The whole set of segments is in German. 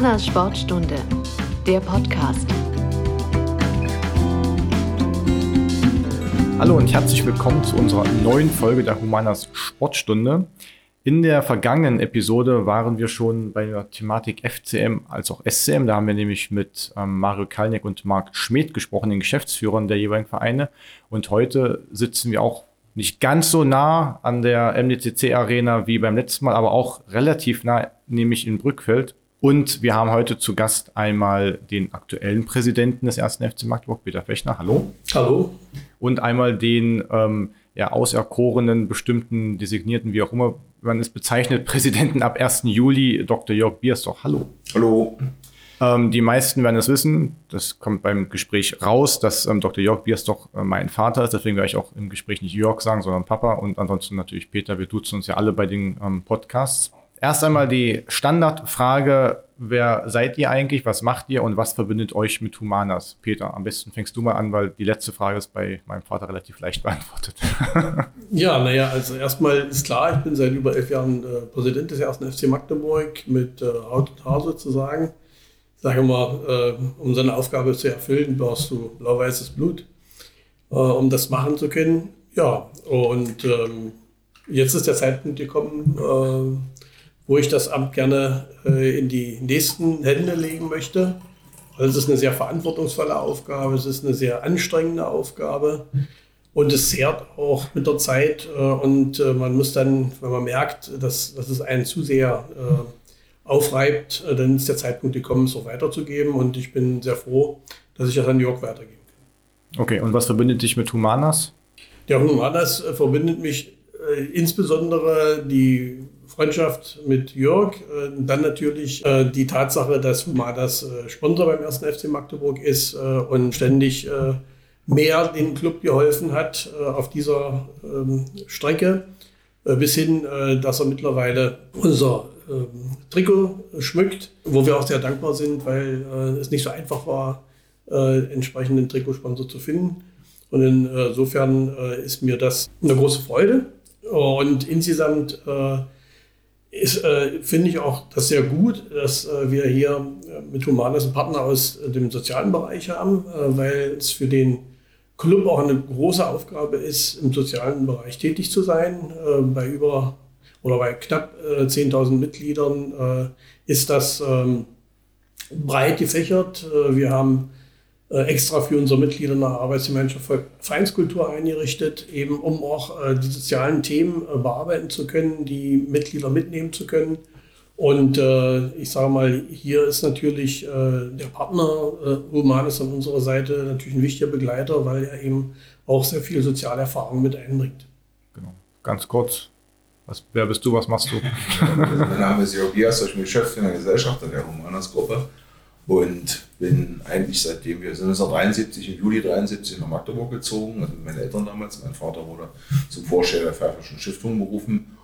Humanas Sportstunde, der Podcast. Hallo und herzlich willkommen zu unserer neuen Folge der Humanas Sportstunde. In der vergangenen Episode waren wir schon bei der Thematik FCM als auch SCM. Da haben wir nämlich mit ähm, Mario Kalnick und Marc Schmidt gesprochen, den Geschäftsführern der jeweiligen Vereine. Und heute sitzen wir auch nicht ganz so nah an der MDCC Arena wie beim letzten Mal, aber auch relativ nah, nämlich in Brückfeld. Und wir haben heute zu Gast einmal den aktuellen Präsidenten des ersten FC Magdeburg, Peter Fechner. Hallo. Hallo. Und einmal den ähm, ja, auserkorenen, bestimmten, designierten, wie auch immer man es bezeichnet, Präsidenten ab 1. Juli, Dr. Jörg Biersdorf. Hallo. Hallo. Ähm, die meisten werden es wissen, das kommt beim Gespräch raus, dass ähm, Dr. Jörg Biersdorf äh, mein Vater ist. Deswegen werde ich auch im Gespräch nicht Jörg sagen, sondern Papa. Und ansonsten natürlich Peter. Wir duzen uns ja alle bei den ähm, Podcasts. Erst einmal die Standardfrage, wer seid ihr eigentlich, was macht ihr und was verbindet euch mit Humanas? Peter, am besten fängst du mal an, weil die letzte Frage ist bei meinem Vater relativ leicht beantwortet. ja, naja, also erstmal ist klar, ich bin seit über elf Jahren äh, Präsident des ersten FC Magdeburg mit äh, Haut und Haar sozusagen. Ich sage mal, äh, um so eine Aufgabe zu erfüllen, brauchst du blau-weißes Blut, äh, um das machen zu können. Ja, und ähm, jetzt ist der Zeitpunkt gekommen, äh, wo ich das Amt gerne äh, in die nächsten Hände legen möchte. Also es ist eine sehr verantwortungsvolle Aufgabe, es ist eine sehr anstrengende Aufgabe und es zehrt auch mit der Zeit äh, und äh, man muss dann, wenn man merkt, dass, dass es einen zu sehr äh, aufreibt, äh, dann ist der Zeitpunkt gekommen, es auch weiterzugeben und ich bin sehr froh, dass ich das an Jörg weitergeben kann. Okay, und was verbindet dich mit Humanas? Der Humanas äh, verbindet mich insbesondere die Freundschaft mit Jörg. Äh, dann natürlich äh, die Tatsache, dass Humadas äh, Sponsor beim ersten FC Magdeburg ist und ständig mehr dem Club geholfen hat auf dieser ähm, Strecke. Bis hin, dass er mittlerweile unser ähm, Trikot schmückt, wo wir auch sehr dankbar sind, weil es nicht so einfach war, entsprechenden Trikotsponsor zu finden. Und insofern ist mir das eine große Freude. Und insgesamt ist, äh, finde ich auch das sehr gut, dass äh, wir hier äh, mit Humanas einen Partner aus äh, dem sozialen Bereich haben, äh, weil es für den Club auch eine große Aufgabe ist, im sozialen Bereich tätig zu sein. Äh, bei über oder bei knapp 10.000 Mitgliedern ist das ähm, breit gefächert. wir haben äh, extra für unsere Mitglieder eine Arbeitsgemeinschaft für Vereinskultur eingerichtet, eben um auch äh, die sozialen Themen äh, bearbeiten zu können, die Mitglieder mitnehmen zu können. Und äh, ich sage mal, hier ist natürlich äh, der Partner äh, Humanis an unserer Seite natürlich ein wichtiger Begleiter, weil er eben auch sehr viel soziale Erfahrung mit einbringt. Genau. Ganz kurz, was, wer bist du, was machst du? mein Name ist Jörg Bias, ich bin Geschäftsführer der Gesellschaft der Humanas-Gruppe und bin eigentlich seitdem wir sind 1973 im Juli 73 nach Magdeburg gezogen, also meine Eltern damals, mein Vater wurde zum Vorsteher der Pfeifferschen Stiftung berufen.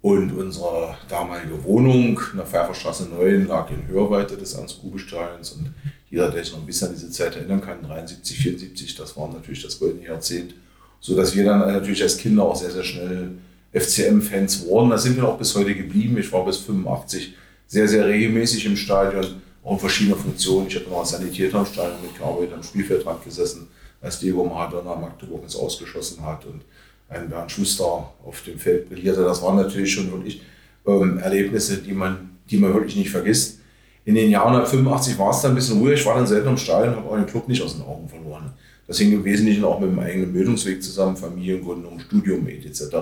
Und unsere damalige Wohnung in der Pfeifferstraße 9 lag in Hörweite des Ernst-Grube-Steins und jeder, der sich noch ein bisschen an diese Zeit erinnern kann, 73, 74, das war natürlich das goldene Jahrzehnt, sodass wir dann natürlich als Kinder auch sehr, sehr schnell FCM-Fans wurden. Da sind wir auch bis heute geblieben. Ich war bis 85 sehr, sehr regelmäßig im Stadion auch in verschiedenen Funktionen. Ich habe noch als Sanitäter im Stadion mitgearbeitet, am Spielfeldrand gesessen, als Diego Maradona Magdeburg ins Ausgeschossen hat und ein Bernd Schuster auf dem Feld brillierte. Das waren natürlich schon wirklich ähm, Erlebnisse, die man, die man wirklich nicht vergisst. In den Jahren 85 war es dann ein bisschen ruhig. Ich war dann selten im Stadion, habe auch den Club nicht aus den Augen verloren. Das hing im Wesentlichen auch mit dem eigenen Bildungsweg zusammen, Familiengründung, Studium etc.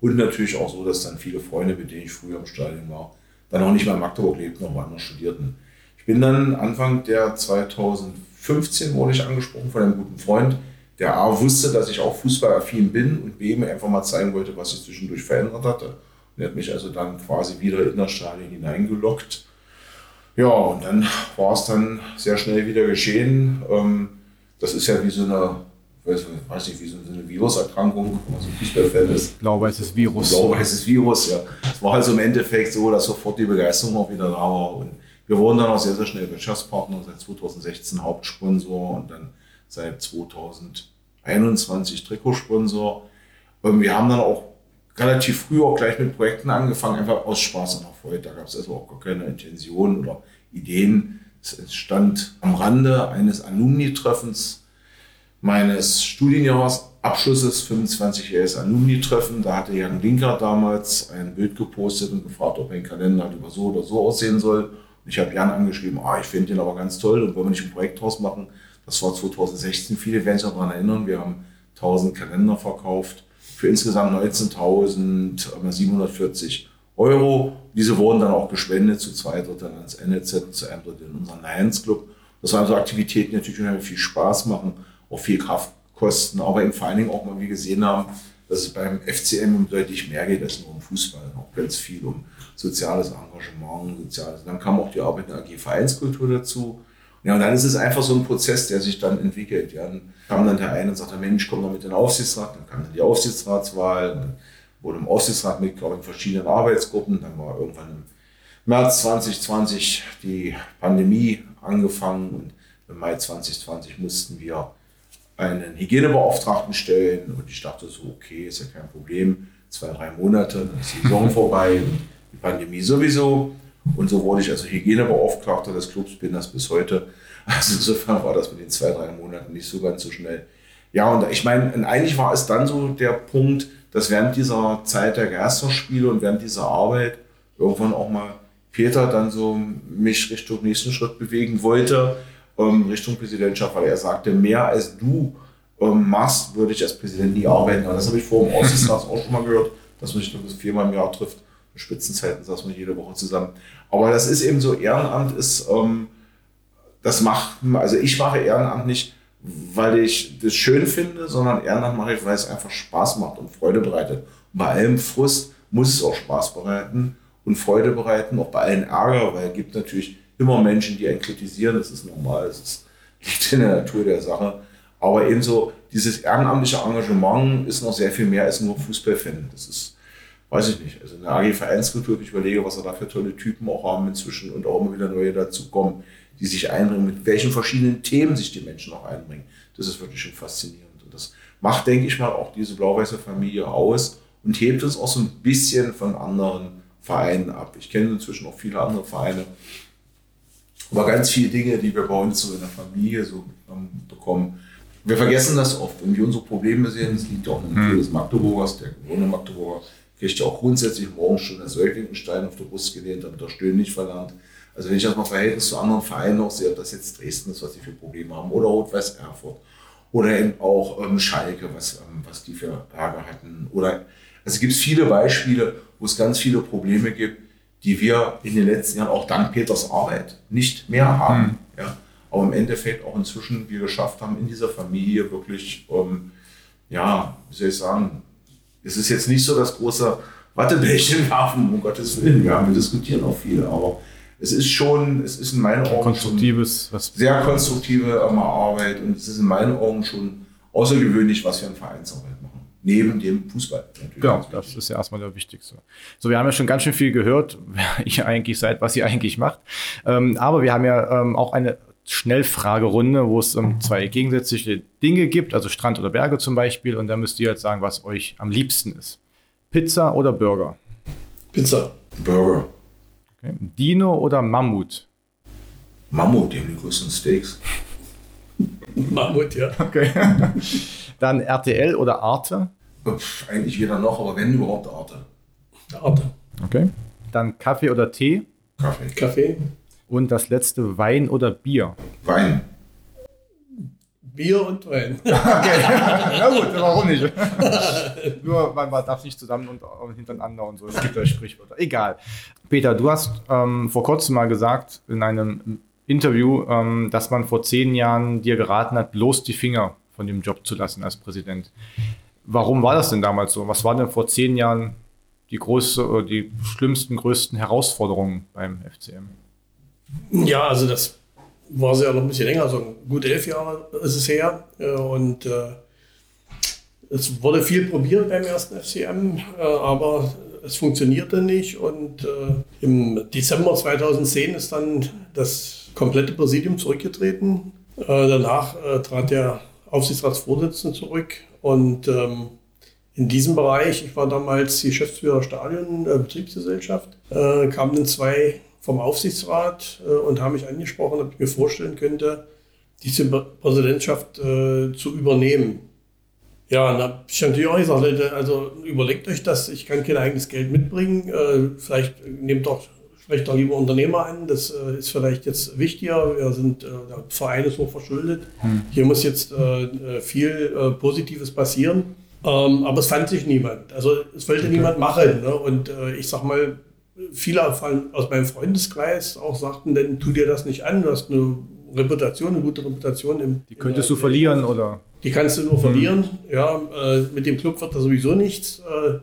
Und natürlich auch so, dass dann viele Freunde, mit denen ich früher im Stadion war, dann auch nicht mehr in Magdeburg lebten, noch woanders studierten bin dann Anfang der 2015 wurde ich angesprochen von einem guten Freund, der A wusste, dass ich auch fußballaffin bin und B mir einfach mal zeigen wollte, was sich zwischendurch verändert hatte. Und er hat mich also dann quasi wieder in das Stadion hineingelockt. Ja, und dann war es dann sehr schnell wieder geschehen. Ähm, das ist ja wie so eine, weiß nicht, wie so eine Viruserkrankung, wenn man so ein Fußballfan ist. Blau-weißes Virus. Blau-weißes Virus, ja. Es war also im Endeffekt so, dass sofort die Begeisterung auch wieder da war. Und wir wurden dann auch sehr, sehr schnell Wirtschaftspartner, seit 2016 Hauptsponsor und dann seit 2021 Trikotsponsor. Und wir haben dann auch relativ früh auch gleich mit Projekten angefangen, einfach aus Spaß und Erfolg. Da gab es also auch gar keine Intention oder Ideen. Es entstand am Rande eines Alumni-Treffens meines Studienjahres Abschlusses, 25-jähriges Alumni-Treffen. Da hatte Jan Linker damals ein Bild gepostet und gefragt, ob ein Kalender lieber so oder so aussehen soll. Ich habe Jan angeschrieben, ah, ich finde den aber ganz toll und wollen wir nicht ein Projekt draus machen. Das war 2016, viele werden sich daran erinnern. Wir haben 1000 Kalender verkauft für insgesamt 19.740 Euro. Diese wurden dann auch gespendet, zu zwei Dritteln ans NLZ, zu einem Drittel in unseren Lions Club. Das waren so Aktivitäten, die natürlich unheimlich viel Spaß machen, auch viel Kraft kosten, aber eben vor allen Dingen auch mal wie gesehen haben, dass es beim FCM um deutlich mehr geht als nur um Fußball, ganz viel um soziales Engagement, soziales. Dann kam auch die Arbeit in der AG Vereinskultur dazu. Ja, und dann ist es einfach so ein Prozess, der sich dann entwickelt. Ja, dann kam dann der eine und sagte, Mensch, komm doch mit in den Aufsichtsrat. Dann kam dann die Aufsichtsratswahl. Dann wurde im Aufsichtsrat Mitglied in verschiedenen Arbeitsgruppen. Dann war irgendwann im März 2020 die Pandemie angefangen und im Mai 2020 mussten wir einen Hygienebeauftragten stellen und ich dachte so, okay, ist ja kein Problem, zwei, drei Monate, dann ist die Saison vorbei, die Pandemie sowieso. Und so wurde ich also Hygienebeauftragter des Clubs, bin das bis heute. Also insofern war das mit den zwei, drei Monaten nicht so ganz so schnell. Ja, und ich meine, eigentlich war es dann so der Punkt, dass während dieser Zeit der Geisterspiele und während dieser Arbeit irgendwann auch mal Peter dann so mich Richtung nächsten Schritt bewegen wollte ähm, Richtung Präsidentschaft, weil er sagte, mehr als du machst, würde ich als Präsident nie arbeiten. Das habe ich vor dem Aussichtsrat auch schon mal gehört, dass man sich nur bis viermal im Jahr trifft. In Spitzenzeiten saßen wir jede Woche zusammen. Aber das ist eben so, Ehrenamt ist, ähm, das macht, also ich mache Ehrenamt nicht, weil ich das schön finde, sondern Ehrenamt mache ich, weil es einfach Spaß macht und Freude bereitet. Und bei allem Frust muss es auch Spaß bereiten und Freude bereiten, auch bei allen Ärger, weil es gibt natürlich immer Menschen, die einen kritisieren, das ist normal, das liegt in der Natur der Sache. Aber ebenso dieses ehrenamtliche Engagement ist noch sehr viel mehr als nur Fußballfan. Das ist, weiß ich nicht, also in der AG Vereinskultur, ich überlege, was wir da für tolle Typen auch haben inzwischen und auch immer wieder neue dazu kommen, die sich einbringen, mit welchen verschiedenen Themen sich die Menschen auch einbringen. Das ist wirklich schon faszinierend. Und das macht, denke ich mal, auch diese blau-weiße Familie aus und hebt uns auch so ein bisschen von anderen Vereinen ab. Ich kenne inzwischen auch viele andere Vereine, aber ganz viele Dinge, die wir bei uns so in der Familie so bekommen. Wir vergessen das oft. Wenn wir unsere Probleme sehen, das liegt auch im hm. des Magdeburgers, der gewohnte Magdeburger kriegt ja auch grundsätzlich morgens schon der Säuglingenstein auf der Brust gelehnt, damit er Stöhnen nicht verlernt. Also wenn ich das mal Verhältnis zu anderen Vereinen auch sehe, ob das jetzt Dresden ist, was die für Probleme haben, oder Rot-Weiß Erfurt, oder eben auch ähm, Schalke, was, ähm, was die für Ärger hatten. Oder, also es gibt viele Beispiele, wo es ganz viele Probleme gibt, die wir in den letzten Jahren auch dank Peters Arbeit nicht mehr haben. Mhm. Ja. Aber im Endeffekt auch inzwischen wir geschafft haben, in dieser Familie wirklich, ähm, ja, wie soll ich sagen, es ist jetzt nicht so das große Wattebällchen werfen, um Gottes Willen. Wir, haben, wir diskutieren auch viel, aber es ist schon, es ist in meinen Augen konstruktives, was sehr konstruktive Arbeit und es ist in meinen Augen schon außergewöhnlich, was wir in Vereinsarbeit neben dem Fußball. Natürlich. Genau, das ist ja erstmal der wichtigste. So, wir haben ja schon ganz schön viel gehört, wer ihr eigentlich seid, was ihr eigentlich macht. Ähm, aber wir haben ja ähm, auch eine Schnellfragerunde, wo es ähm, zwei gegensätzliche Dinge gibt, also Strand oder Berge zum Beispiel. Und da müsst ihr jetzt sagen, was euch am liebsten ist. Pizza oder Burger? Pizza. Burger. Okay. Dino oder Mammut? Mammut, die haben die größten Steaks. Mammut, ja. Okay. Dann RTL oder Arte? Pff, eigentlich weder noch, aber wenn überhaupt Arte. Arte. Okay. Dann Kaffee oder Tee? Kaffee. Kaffee. Und das letzte Wein oder Bier? Wein. Bier und Wein. okay. Na gut, warum nicht? Nur man, man darf nicht zusammen und, und hintereinander und so. Es gibt ja Sprichwörter. Egal. Peter, du hast ähm, vor kurzem mal gesagt in einem Interview, ähm, dass man vor zehn Jahren dir geraten hat, bloß die Finger von dem Job zu lassen als Präsident. Warum war das denn damals so? Was waren denn vor zehn Jahren die, große, die schlimmsten, größten Herausforderungen beim FCM? Ja, also das war ja noch ein bisschen länger, so gut elf Jahre ist es her. Und äh, es wurde viel probiert beim ersten FCM, äh, aber es funktionierte nicht. Und äh, im Dezember 2010 ist dann das komplette Präsidium zurückgetreten. Äh, danach äh, trat der Aufsichtsratsvorsitzenden zurück. Und ähm, in diesem Bereich, ich war damals Geschäftsführer Stadion, äh, Betriebsgesellschaft, äh, kamen dann zwei vom Aufsichtsrat äh, und haben mich angesprochen, ob ich mir vorstellen könnte, diese Präsidentschaft äh, zu übernehmen. Ja, und habe ich natürlich auch gesagt, Leute, also überlegt euch das, ich kann kein eigenes Geld mitbringen, äh, vielleicht nehmt doch sprecht doch lieber Unternehmer an, das äh, ist vielleicht jetzt wichtiger. Wir sind, äh, der Verein ist hoch verschuldet. Hm. Hier muss jetzt äh, viel Positives passieren. Ähm, aber es fand sich niemand. Also es wollte okay. niemand machen. Ne? Und äh, ich sag mal, viele aus meinem Freundeskreis auch sagten, denn tu dir das nicht an, du hast eine Reputation, eine gute Reputation. Im, die könntest du verlieren, oder? Die kannst du nur verlieren. Mhm. Ja, äh, mit dem Club wird da sowieso nichts. Äh,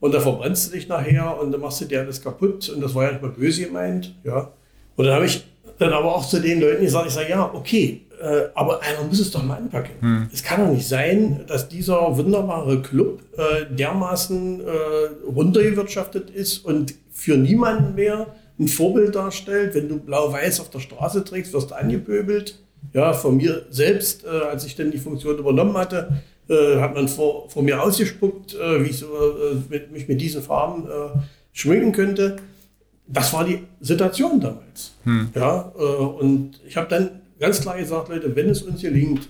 und da verbrennst du dich nachher und dann machst du dir alles kaputt. Und das war ja nicht mal böse gemeint. Ja. Und dann habe ich dann aber auch zu den Leuten gesagt, ich sage, ja, okay, äh, aber einer muss es doch mal anpacken. Hm. Es kann doch nicht sein, dass dieser wunderbare Club äh, dermaßen äh, runtergewirtschaftet ist und für niemanden mehr ein Vorbild darstellt. Wenn du blau-weiß auf der Straße trägst, wirst du angepöbelt. Ja, von mir selbst, äh, als ich dann die Funktion übernommen hatte, äh, hat man vor, vor mir ausgespuckt, äh, wie ich so, äh, mit, mich mit diesen Farben äh, schminken könnte. Das war die Situation damals. Hm. Ja, äh, und ich habe dann ganz klar gesagt, Leute, wenn es uns gelingt,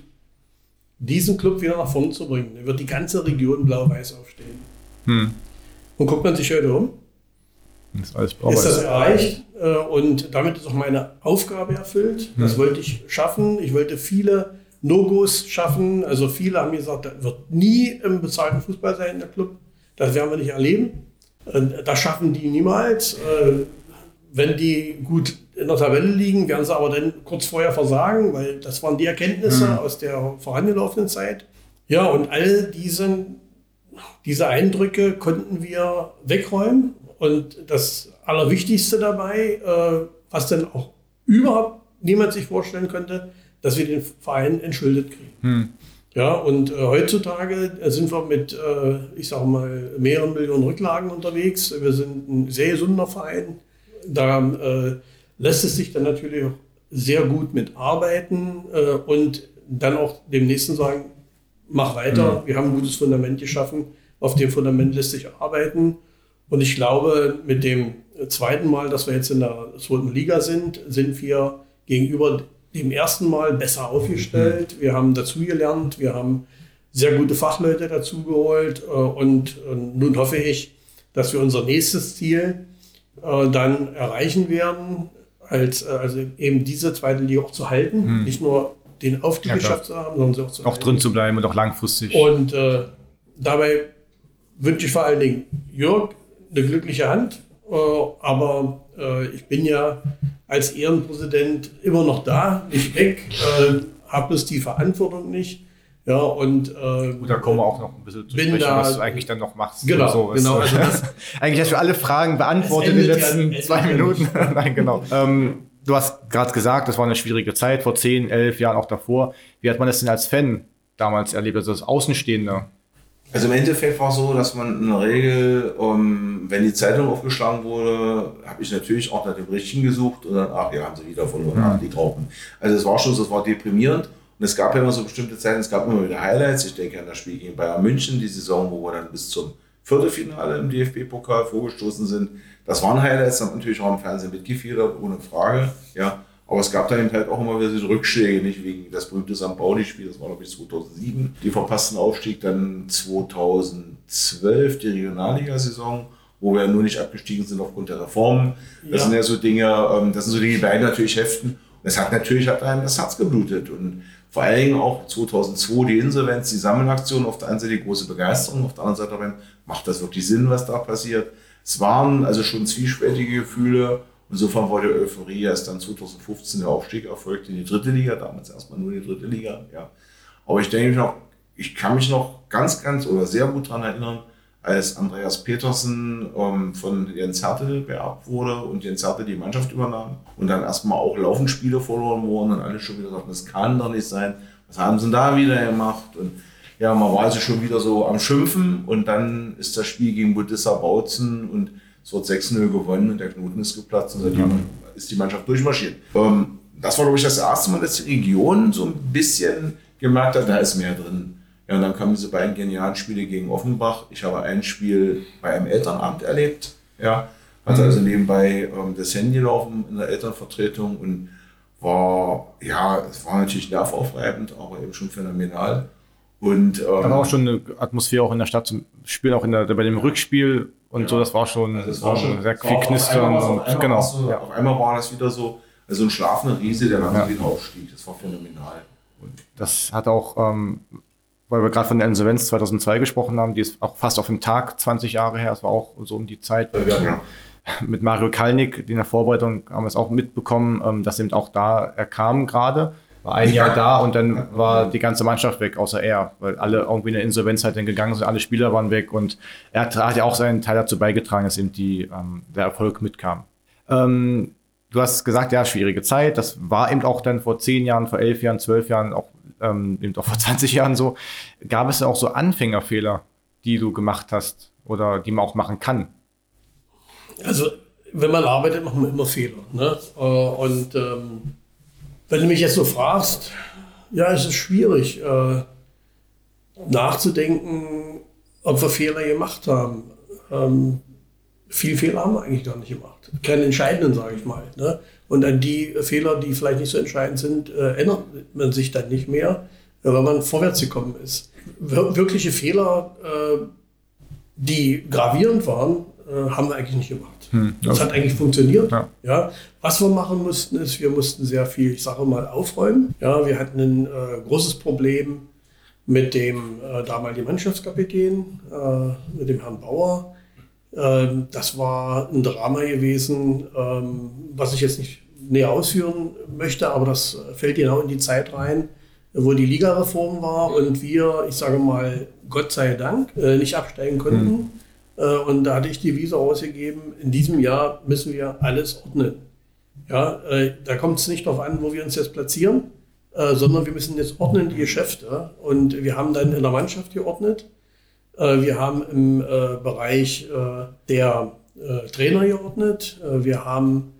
diesen Club wieder nach vorne zu bringen, dann wird die ganze Region blau-weiß aufstehen. Hm. Und guckt man sich heute um, ist, alles ist das erreicht äh, und damit ist auch meine Aufgabe erfüllt. Das hm. wollte ich schaffen. Ich wollte viele No-Gos schaffen. Also viele haben gesagt, das wird nie im bezahlten Fußball sein, der Club. Das werden wir nicht erleben. Das schaffen die niemals. Äh, wenn die gut in der Tabelle liegen, werden sie aber dann kurz vorher versagen, weil das waren die Erkenntnisse mhm. aus der vorangelaufenen Zeit. Ja, und all diese, diese Eindrücke konnten wir wegräumen und das Allerwichtigste dabei, äh, was dann auch überhaupt niemand sich vorstellen könnte, dass wir den Verein entschuldet kriegen. Hm. Ja, und äh, heutzutage sind wir mit, äh, ich sage mal, mehreren Millionen Rücklagen unterwegs. Wir sind ein sehr gesunder Verein. Da äh, lässt es sich dann natürlich auch sehr gut mitarbeiten äh, und dann auch dem Nächsten sagen, mach weiter, hm. wir haben ein gutes Fundament geschaffen, auf dem Fundament lässt sich arbeiten. Und ich glaube, mit dem zweiten Mal, dass wir jetzt in der zweiten Liga sind, sind wir gegenüber dem ersten Mal besser aufgestellt. Wir haben dazugelernt, wir haben sehr gute Fachleute dazugeholt äh, und nun hoffe ich, dass wir unser nächstes Ziel äh, dann erreichen werden, als, äh, also eben diese zweite Liga auch zu halten, hm. nicht nur den Aufstieg ja, geschafft zu haben, sondern sie auch zu Auch halten. drin zu bleiben und auch langfristig. Und äh, dabei wünsche ich vor allen Dingen Jörg eine glückliche Hand. Äh, aber äh, ich bin ja als Ehrenpräsident immer noch da, nicht weg, äh, habe bloß die Verantwortung nicht. Ja, und äh, Gut, da kommen wir auch noch ein bisschen zu sprechen, da, was du eigentlich dann noch machst. Genau, so. genau. Also das, eigentlich hast du alle Fragen beantwortet in den letzten ja, zwei Minuten. Nein, genau. Ähm, du hast gerade gesagt, das war eine schwierige Zeit, vor zehn, elf Jahren auch davor. Wie hat man das denn als Fan damals erlebt, also als Außenstehender? Also im Endeffekt war es so, dass man in der Regel, um, ähm, wenn die Zeitung aufgeschlagen wurde, habe ich natürlich auch nach dem Richtigen gesucht und dann, ach ja, haben sie wieder verloren, ach, die Graupen. Also es war schon so, es war deprimierend. Und es gab ja immer so bestimmte Zeiten, es gab immer wieder Highlights. Ich denke an das Spiel gegen Bayern München, die Saison, wo wir dann bis zum Viertelfinale im DFB-Pokal vorgestoßen sind. Das waren Highlights, haben natürlich auch im Fernsehen mitgefiedert, ohne Frage. Ja. Aber es gab da eben halt auch immer wieder diese Rückschläge, nicht wegen das berühmte St. Pauli-Spiel, das war glaube ich 2007, die verpassten Aufstieg, dann 2012 die Regionalliga-Saison, wo wir nur nicht abgestiegen sind aufgrund der Reformen. Das ja. sind ja so Dinge, ähm, das sind so Dinge, die beide natürlich heften. Und es hat natürlich hat einem das Herz geblutet. Und vor allen Dingen auch 2002 die Insolvenz, die Sammelaktion, auf der einen Seite die große Begeisterung, auf der anderen Seite aber macht das wirklich Sinn, was da passiert. Es waren also schon zwiespältige Gefühle Insofern war die Euphorie erst dann 2015 der Aufstieg erfolgt in die dritte Liga, damals erstmal nur die dritte Liga. Ja. Aber ich denke noch, ich kann mich noch ganz, ganz oder sehr gut daran erinnern, als Andreas Petersen ähm, von Jens Hertel beerbt wurde und Jens Hertel die Mannschaft übernahm und dann erstmal auch Laufenspiele verloren wurden und alle schon wieder sagten, das kann doch nicht sein. Was haben sie da wieder gemacht? Und ja, man war also schon wieder so am Schimpfen und dann ist das Spiel gegen Budissa Bautzen und es wird 6-0 gewonnen und der Knoten ist geplatzt und seitdem ja. ist die Mannschaft durchmarschiert. Ähm, das war, glaube ich, das erste Mal, dass die Region so ein bisschen gemerkt hat, da ist mehr drin. Ja, und dann kamen diese beiden genialen Spiele gegen Offenbach. Ich habe ein Spiel bei einem Elternabend erlebt, ja, Hatte also nebenbei ähm, das Handy laufen in der Elternvertretung und war, ja, es war natürlich nervaufreibend, aber eben schon phänomenal. Und, ähm, Da war auch schon eine Atmosphäre auch in der Stadt zum Spiel, auch in der, bei dem Rückspiel und so, das war schon, Also es war schon sehr es viel auf knistern einmal- auf und einmal genau. du- Ja. Auf einmal war das wieder so, also ein schlafender Riese, der langsam Ja. wieder aufstieg. Das war phänomenal. Und Das hat auch, ähm, weil wir gerade von der Insolvenz 2002 gesprochen haben, die ist auch fast auf dem Tag 20 Jahre her, das war auch so um die Zeit. ja. Mit Mario Kalnick, in der Vorbereitung haben wir es auch mitbekommen, ähm, dass eben auch da, er kam gerade, war ein Jahr da und dann war die ganze Mannschaft weg, außer er, weil alle irgendwie in der Insolvenz halt dann gegangen sind, alle Spieler waren weg und er hat, hat ja auch seinen Teil dazu beigetragen, dass eben die, ähm, der Erfolg mitkam. Ähm, du hast gesagt, ja, schwierige Zeit. Das war eben auch dann vor zehn Jahren, vor elf Jahren, zwölf Jahren, auch ähm, eben auch vor 20 Jahren so. Gab es auch so Anfängerfehler, die du gemacht hast oder die man auch machen kann? Also, wenn man arbeitet, macht man immer Fehler. Ne? Äh, Und ähm, wenn du mich jetzt so fragst, ja, es ist schwierig äh, nachzudenken, ob wir Fehler gemacht haben. Ähm, viel Fehler haben wir eigentlich gar nicht gemacht. Keine entscheidenden, sage ich mal. Ne? Und an die Fehler, die vielleicht nicht so entscheidend sind, äh, erinnert man sich dann nicht mehr, weil man vorwärts gekommen ist. Wir wirkliche Fehler, äh, die gravierend waren, äh, haben wir eigentlich nicht gemacht. Das hat eigentlich funktioniert. Ja. Ja. Was wir machen mussten, ist, wir mussten sehr viel, ich sage mal, aufräumen. Ja, wir hatten ein äh, großes Problem mit dem äh, damaligen Mannschaftskapitän, äh, mit dem Herrn Bauer. Ähm, das war ein Drama gewesen, ähm, was ich jetzt nicht näher ausführen möchte, aber das fällt genau in die Zeit rein, wo die Ligareform war und wir, ich sage mal, Gott sei Dank, äh, nicht absteigen konnten. Äh, Und da hatte ich die Visa ausgegeben, in diesem Jahr müssen wir alles ordnen. Ja, äh, da kommt es nicht darauf an, wo wir uns jetzt platzieren, äh, sondern wir müssen jetzt ordnen die Geschäfte. Und wir haben dann in der Mannschaft geordnet. Äh, wir haben im äh, Bereich äh, der äh, Trainer geordnet. Äh, wir haben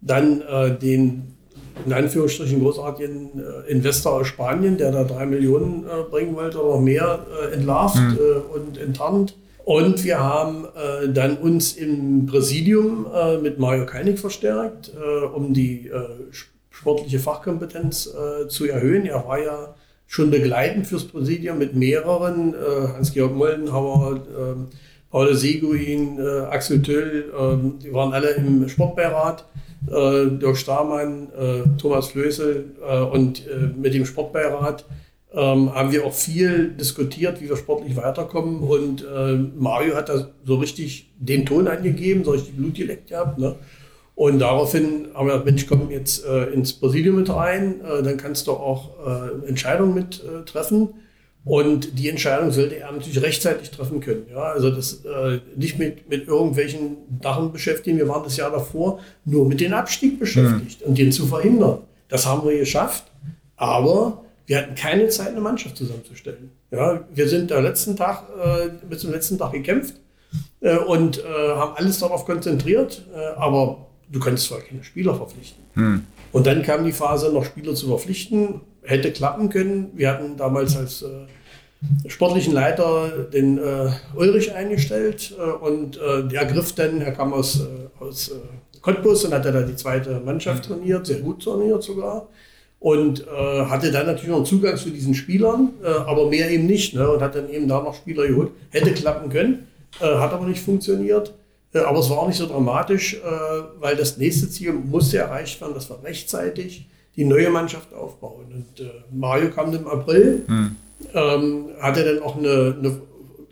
dann äh, den in Anführungsstrichen großartigen äh, Investor aus Spanien, der da drei Millionen äh, bringen wollte oder noch mehr, äh, entlarvt äh, und enttarnt. Und wir haben äh, dann uns im Präsidium äh, mit Mario Kalnick verstärkt, äh, um die äh, sportliche Fachkompetenz äh, zu erhöhen. Er war ja schon begleitend fürs Präsidium mit mehreren, äh, Hans-Georg Moldenhauer, äh, Paul Seguin, äh, Axel Töll, äh, die waren alle im Sportbeirat. Äh, Dirk Starmann, äh, Thomas Flößel äh, und äh, mit dem Sportbeirat ähm, haben wir auch viel diskutiert, wie wir sportlich weiterkommen. Und äh, Mario hat da so richtig den Ton angegeben, so richtig Blut geleckt gehabt. Ne? Und daraufhin haben wir gesagt, Mensch, komm jetzt äh, ins Präsidium mit rein, äh, dann kannst du auch äh, Entscheidungen mit äh, treffen. Und die Entscheidung sollte er natürlich rechtzeitig treffen können. Ja? Also das äh, nicht mit, mit irgendwelchen Sachen beschäftigen. Wir waren das Jahr davor nur mit dem Abstieg beschäftigt und den zu verhindern. Das haben wir geschafft. Aber wir hatten keine Zeit, eine Mannschaft zusammenzustellen. Ja, wir sind am letzten Tag, äh, bis zum letzten Tag gekämpft äh, und äh, haben alles darauf konzentriert, äh, aber du kannst zwar keine Spieler verpflichten. Und dann kam die Phase, noch Spieler zu verpflichten, hätte klappen können. Wir hatten damals als äh, sportlichen Leiter den äh, Ulrich eingestellt und der griff dann, er kam aus, aus Cottbus und hat da die zweite Mannschaft trainiert, sehr gut trainiert sogar und äh, hatte dann natürlich noch einen Zugang zu diesen Spielern, äh, aber mehr eben nicht. Ne? Und hat dann eben da noch Spieler geholt. Hätte klappen können, äh, hat aber nicht funktioniert. Äh, aber es war auch nicht so dramatisch, äh, weil das nächste Ziel musste erreicht werden, dass wir rechtzeitig die neue Mannschaft aufbauen. Und äh, Mario kam im April, ähm, hatte dann auch eine, eine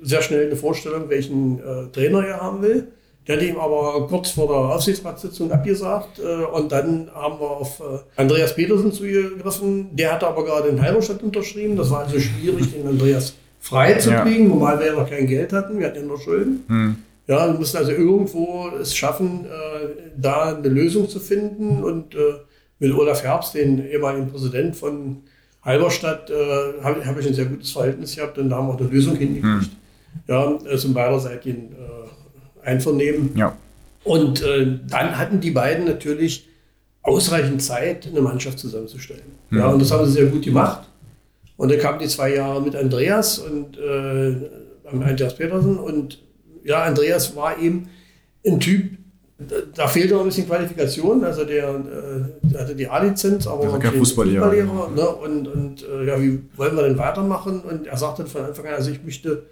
sehr schnell eine Vorstellung, welchen Trainer er haben will. Der hat ihm aber kurz vor der Aufsichtsratssitzung abgesagt äh, und dann haben wir auf äh, Andreas Petersen zugegriffen. Der hatte aber gerade in Halberstadt unterschrieben. Das war also schwierig, den Andreas frei zu Ja. kriegen, zumal wir ja noch kein Geld hatten. Wir hatten ja nur Schulden. Ja, wir mussten also irgendwo es schaffen, äh, da eine Lösung zu finden. Und mit Olaf Herbst, den ehemaligen Präsident von Halberstadt, habe hab ich ein sehr gutes Verhältnis gehabt und da haben wir auch eine Lösung hingekriegt. Ja, äh, zum beiderseitigen äh, Einvernehmen. Ja. Und äh, dann hatten die beiden natürlich ausreichend Zeit, eine Mannschaft zusammenzustellen. Ja, und das haben sie sehr gut gemacht. Und dann kamen die zwei Jahre mit Andreas und äh, Andreas Petersen. Und ja, Andreas war eben ein Typ, Da fehlte noch ein bisschen Qualifikation. Also der, äh, der hatte die A-Lizenz, aber noch kein Fußballlehrer. Fußballlehrer. Ne? Und, und äh, ja, wie wollen wir denn weitermachen? Und er sagte von Anfang an, also ich möchte,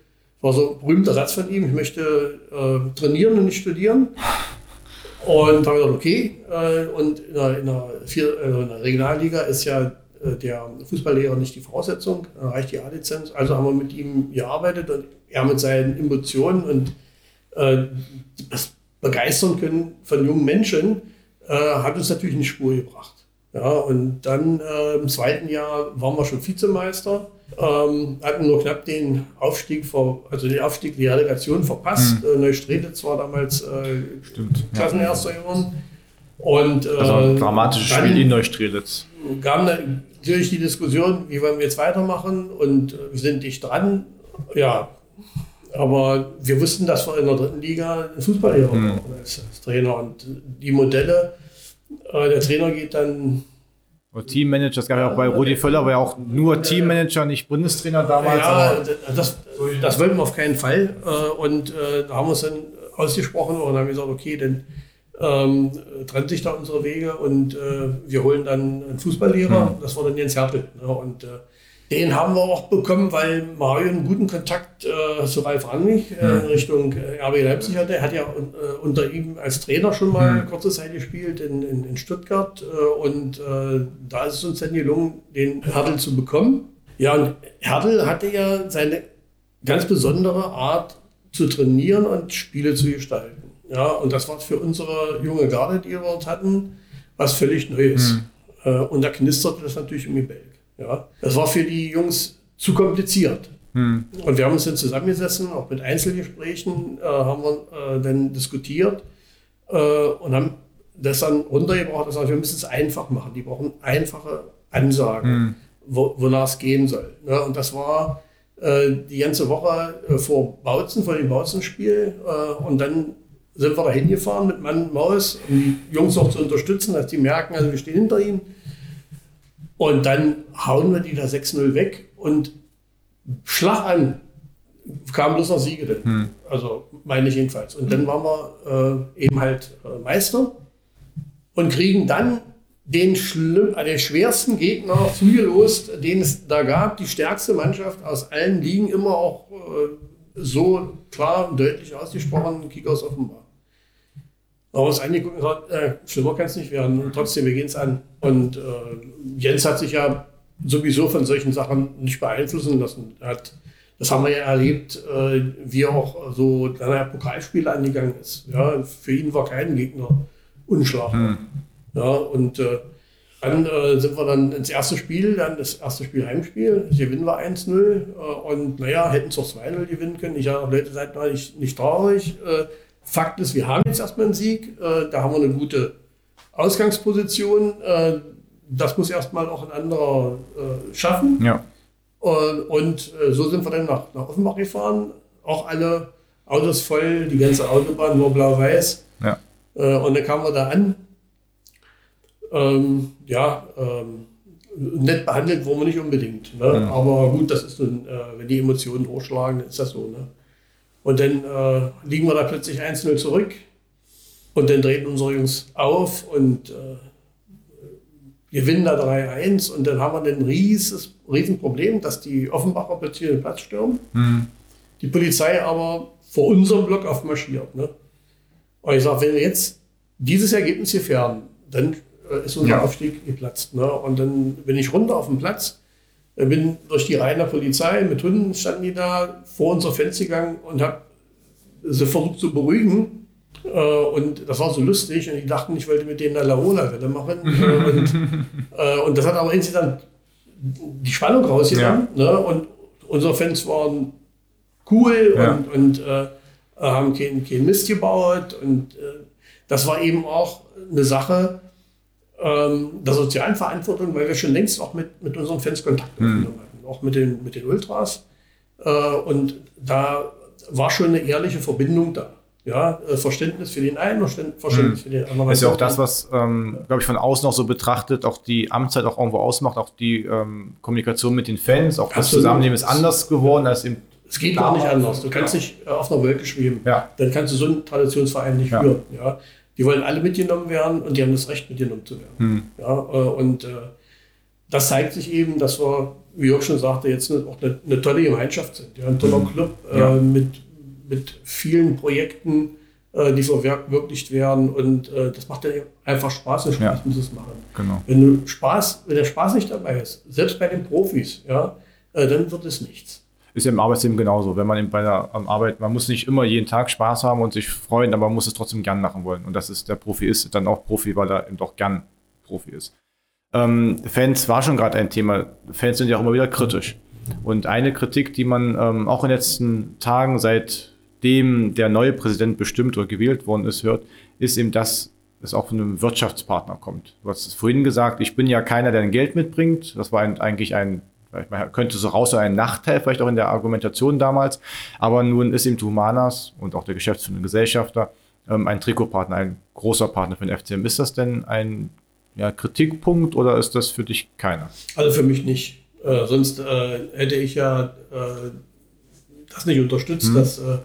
war so ein berühmter Satz von ihm, ich möchte äh, trainieren und nicht studieren. Und da habe ich gesagt, okay. Äh, und in der, in, der vier, äh, in der Regionalliga ist ja äh, der Fußballlehrer nicht die Voraussetzung, reicht die A-Lizenz. Also haben wir mit ihm gearbeitet und er mit seinen Emotionen und äh, das begeistern können von jungen Menschen, äh, hat uns natürlich in die Spur gebracht. Ja, und dann äh, im zweiten Jahr waren wir schon Vizemeister, ähm, hatten nur knapp den Aufstieg, vor, also den Aufstieg, die Relegation verpasst. Äh, Neustrelitz war damals äh, Stimmt. Ja. Klassenerster geworden. Und, äh, Also ein dramatisches Spiel in Neustrelitz. gab natürlich die Diskussion, wie wollen wir jetzt weitermachen und äh, wir sind dicht dran. Ja, aber wir wussten, dass wir in der dritten Liga einen Fußballlehrer brauchen als, als Trainer. Und die Modelle, der Trainer geht dann Und Teammanager, das gab ja auch bei Rudi Völler, war ja auch nur Teammanager, nicht Bundestrainer damals. Ja, das, das wollten wir auf keinen Fall. Äh, Und äh, da haben wir es dann ausgesprochen und haben gesagt, okay, dann ähm, trennt sich da unsere Wege und äh, wir holen dann einen Fußballlehrer. Das war dann Jens Hertel. Ne? Und äh, den haben wir auch bekommen, weil Mario einen guten Kontakt äh, zu Ralf Rangnick äh, in Richtung äh, RB Leipzig hatte. Er hat ja äh, unter ihm als Trainer schon mal kurze Zeit gespielt in, in, in Stuttgart. Äh, und da ist es uns dann gelungen, den Hertel zu bekommen. Ja, und Hertel hatte ja seine ganz besondere Art zu trainieren und Spiele zu gestalten. Ja, und das war für unsere junge Garde, die wir dort hatten, was völlig Neues. Äh, und da knisterte das natürlich im Gebälk. Ja, das war für die Jungs zu kompliziert. Und wir haben uns dann zusammengesessen, auch mit Einzelgesprächen, äh, haben wir äh, dann diskutiert äh, und haben das dann runtergebracht, dass wir müssen es einfach machen. Die brauchen einfache Ansagen, wo, wonach es gehen soll. Ne? Und das war äh, die ganze Woche äh, vor Bautzen, vor dem Bautzen-Spiel. Äh, und dann sind wir da hingefahren mit Mann und Maus, um die Jungs auch zu unterstützen, dass die merken, also wir stehen hinter ihnen. Und dann hauen wir die da 6-0 weg und Schlag an kamen bloß noch Siege drin. Also meine ich jedenfalls. Und dann waren wir äh, eben halt äh, Meister und kriegen dann den, schlimm, äh, den schwersten Gegner zugelost, den es da gab. Die stärkste Mannschaft aus allen Ligen, immer auch äh, so klar und deutlich ausgesprochen, Kickers offenbar. Da haben wir uns angeguckt und gesagt, äh, schlimmer kann es nicht werden. Und trotzdem, wir gehen es an. Und äh, Jens hat sich ja sowieso von solchen Sachen nicht beeinflussen lassen. Hat, das haben wir ja erlebt, äh, wie er auch so dann Pokalspiele angegangen ist. Ja, für ihn war kein Gegner unschlagbar. Ja, und äh, dann äh, sind wir dann ins erste Spiel, dann das erste Spiel Heimspiel, das gewinnen wir 1-0 äh, und naja, hätten es auch 2-0 gewinnen können. Ich sage, Leute, seid mal nicht, nicht traurig. Äh, Fakt ist, wir haben jetzt erstmal einen Sieg, äh, da haben wir eine gute Ausgangsposition. Äh, das muss erstmal auch ein anderer äh, schaffen. ja. Und, so sind wir dann nach, nach Offenbach gefahren. Auch alle Autos voll, die ganze Autobahn nur blau-weiß. Ja. Und dann kamen wir da an. Ähm, ja, ähm, nett behandelt wurden wir nicht unbedingt. Ne? Aber gut, das ist nun, äh, wenn die Emotionen hochschlagen, ist das so. Ne? Und dann äh, liegen wir da plötzlich 1-0 zurück. Und dann treten unsere Jungs auf und äh, gewinnen da 3-1. Und dann haben wir ein rieses, riesen Problem, dass die Offenbacher plötzlich den Platz stürmen. Die Polizei aber vor unserem Block aufmarschiert. Ne? Und ich sage, wenn wir jetzt dieses Ergebnis gefährden, dann äh, ist unser Ja. Aufstieg geplatzt. Ne? Und dann bin ich runter auf den Platz, bin durch die Reihen der Polizei, mit Hunden standen die da vor unser Fenster gegangen und habe sie versucht zu beruhigen. Äh, Und das war so lustig und die dachten, ich wollte mit denen eine Laola-Welle machen. Und, äh, und das hat aber insgesamt die Spannung rausgenommen. Ne? Und unsere Fans waren cool Ja. und, und äh, haben keinen kein Mist gebaut. Und äh, das war eben auch eine Sache ähm, der sozialen Verantwortung, weil wir schon längst auch mit, mit unseren Fans Kontakt aufgenommen hatten, auch mit den, mit den Ultras. Äh, und da war schon eine ehrliche Verbindung da. Ja, äh, Verständnis für den einen, Verständ- Verständnis für den anderen. Das ist ja auch das, was, ähm, glaube ich, von außen auch so betrachtet, auch die Amtszeit auch irgendwo ausmacht, auch die ähm, Kommunikation mit den Fans, auch das Absolut. Zusammenleben ist anders geworden als im. Es geht gar nicht anders. Du kannst nicht äh, auf einer Wolke schweben. Ja. Dann kannst du so einen Traditionsverein nicht Ja. führen. Ja. Die wollen alle mitgenommen werden und die haben das Recht, mitgenommen zu werden. Hm. Ja, äh, und äh, das zeigt sich eben, dass wir, wie Jörg schon sagte, jetzt auch eine, eine tolle Gemeinschaft sind. Ja, ein toller hm. Club äh, ja. mit, mit vielen Projekten, die verwirklicht werden. Und das macht ja einfach Spaß, und Spaß ja. muss es machen. Genau. Wenn, du Spaß, wenn der Spaß nicht dabei ist, selbst bei den Profis, ja, dann wird es nichts ist ja im Arbeitsleben genauso. Wenn man bei der Arbeit, man muss nicht immer jeden Tag Spaß haben und sich freuen, aber man muss es trotzdem gern machen wollen. Und das ist, der Profi ist dann auch Profi, weil er eben doch gern Profi ist. Ähm, Fans war schon gerade ein Thema. Fans sind ja auch immer wieder kritisch. Und eine Kritik, die man ähm, auch in den letzten Tagen, seitdem der neue Präsident bestimmt oder gewählt worden ist, hört, ist eben, dass es auch von einem Wirtschaftspartner kommt. Du hast es vorhin gesagt, ich bin ja keiner, der ein Geld mitbringt. Das war ein, eigentlich ein man könnte so raus so ein Nachteil, vielleicht auch in der Argumentation damals. Aber nun ist eben Humanas und auch der geschäftsführende Gesellschafter ähm, ein Trikotpartner, ein großer Partner für den FCM. Ist das denn ein ja, Kritikpunkt oder ist das für dich keiner? Also für mich nicht. Äh, sonst äh, hätte ich ja äh, das nicht unterstützt, hm. dass, äh,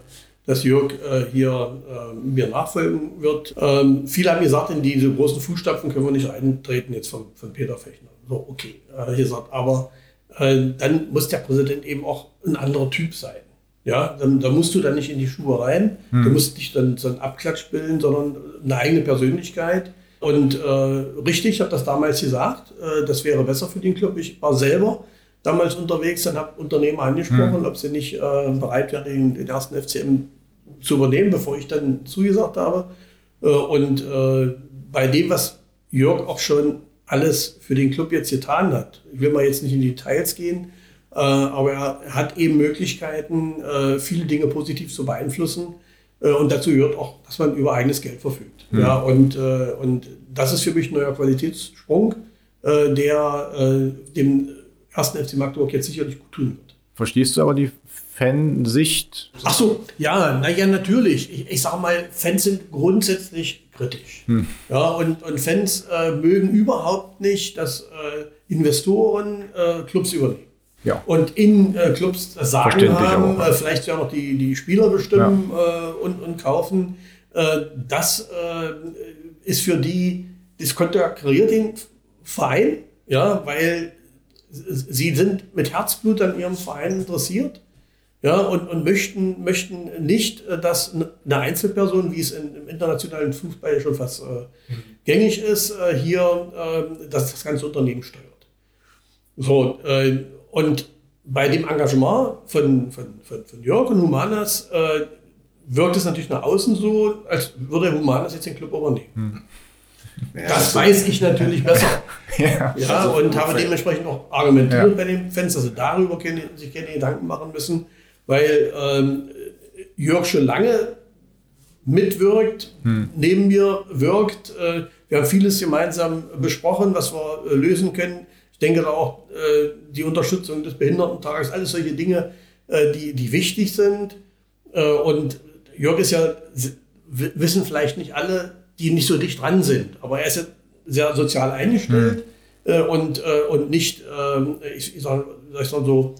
dass Jörg äh, hier äh, mir nachfolgen wird. Ähm, viele haben gesagt, in diese großen Fußstapfen können wir nicht eintreten jetzt von, von Peter Fechner. So, okay. Äh, gesagt, aber äh, dann muss der Präsident eben auch ein anderer Typ sein. Ja, dann, da musst du dann nicht in die Schuhe rein, hm. du musst nicht dann so einen Abklatsch bilden, sondern eine eigene Persönlichkeit. Und äh, richtig, ich habe das damals gesagt, äh, das wäre besser für den Club. Ich war selber damals unterwegs und habe Unternehmer angesprochen, hm. ob sie nicht äh, bereit wären, den, den, ersten FCM zu übernehmen, bevor ich dann zugesagt habe. Äh, und bei dem, was Jörg auch schon alles für den Club jetzt getan hat. Ich will mal jetzt nicht in die Details gehen, äh, aber er hat eben Möglichkeiten, äh, viele Dinge positiv zu beeinflussen. Äh, und dazu gehört auch, dass man über eigenes Geld verfügt. Mhm. Ja, und, äh, und das ist für mich ein neuer Qualitätssprung, äh, der äh, dem ersten FC Magdeburg jetzt sicherlich gut tun wird. Verstehst du aber die Fansicht? Ach so, ja, naja, natürlich. Ich, ich sage mal, Fans sind grundsätzlich kritisch. Hm. Ja, und, und Fans äh, mögen überhaupt nicht, dass äh, Investoren äh, Clubs übernehmen. Ja. Und in äh, Clubs das Sagen haben, äh, vielleicht ja noch die, die Spieler bestimmen ja. Äh, und, und kaufen. das ist für die, das konterkariert den Verein, ja, weil sie sind mit Herzblut an ihrem Verein interessiert ja, und, und möchten, möchten nicht, äh, dass eine Einzelperson, wie es in, im internationalen Fußball schon fast äh, gängig ist, äh, hier äh, das, das ganze Unternehmen steuert. So, äh, und bei dem Engagement von, von, von, von Jörg und Humanas äh, wirkt es natürlich nach außen so, als würde Humanas jetzt den Club übernehmen. Hm. Ja, das weiß ich natürlich besser. ja, ja also und habe dementsprechend auch argumentiert ja. bei den Fans, dass sie darüber keine, sich keine Gedanken machen müssen weil ähm, Jörg schon lange mitwirkt, hm. neben mir wirkt. Äh, wir haben vieles gemeinsam besprochen, was wir äh, lösen können. Ich denke da auch äh, die Unterstützung des Behindertentages, alles solche Dinge, äh, die, die wichtig sind. Äh, und Jörg ist ja, wissen vielleicht nicht alle, die nicht so dicht dran sind, aber er ist ja sehr sozial eingestellt hm. Äh, und, und nicht, ähm, ich, ich sage sag so,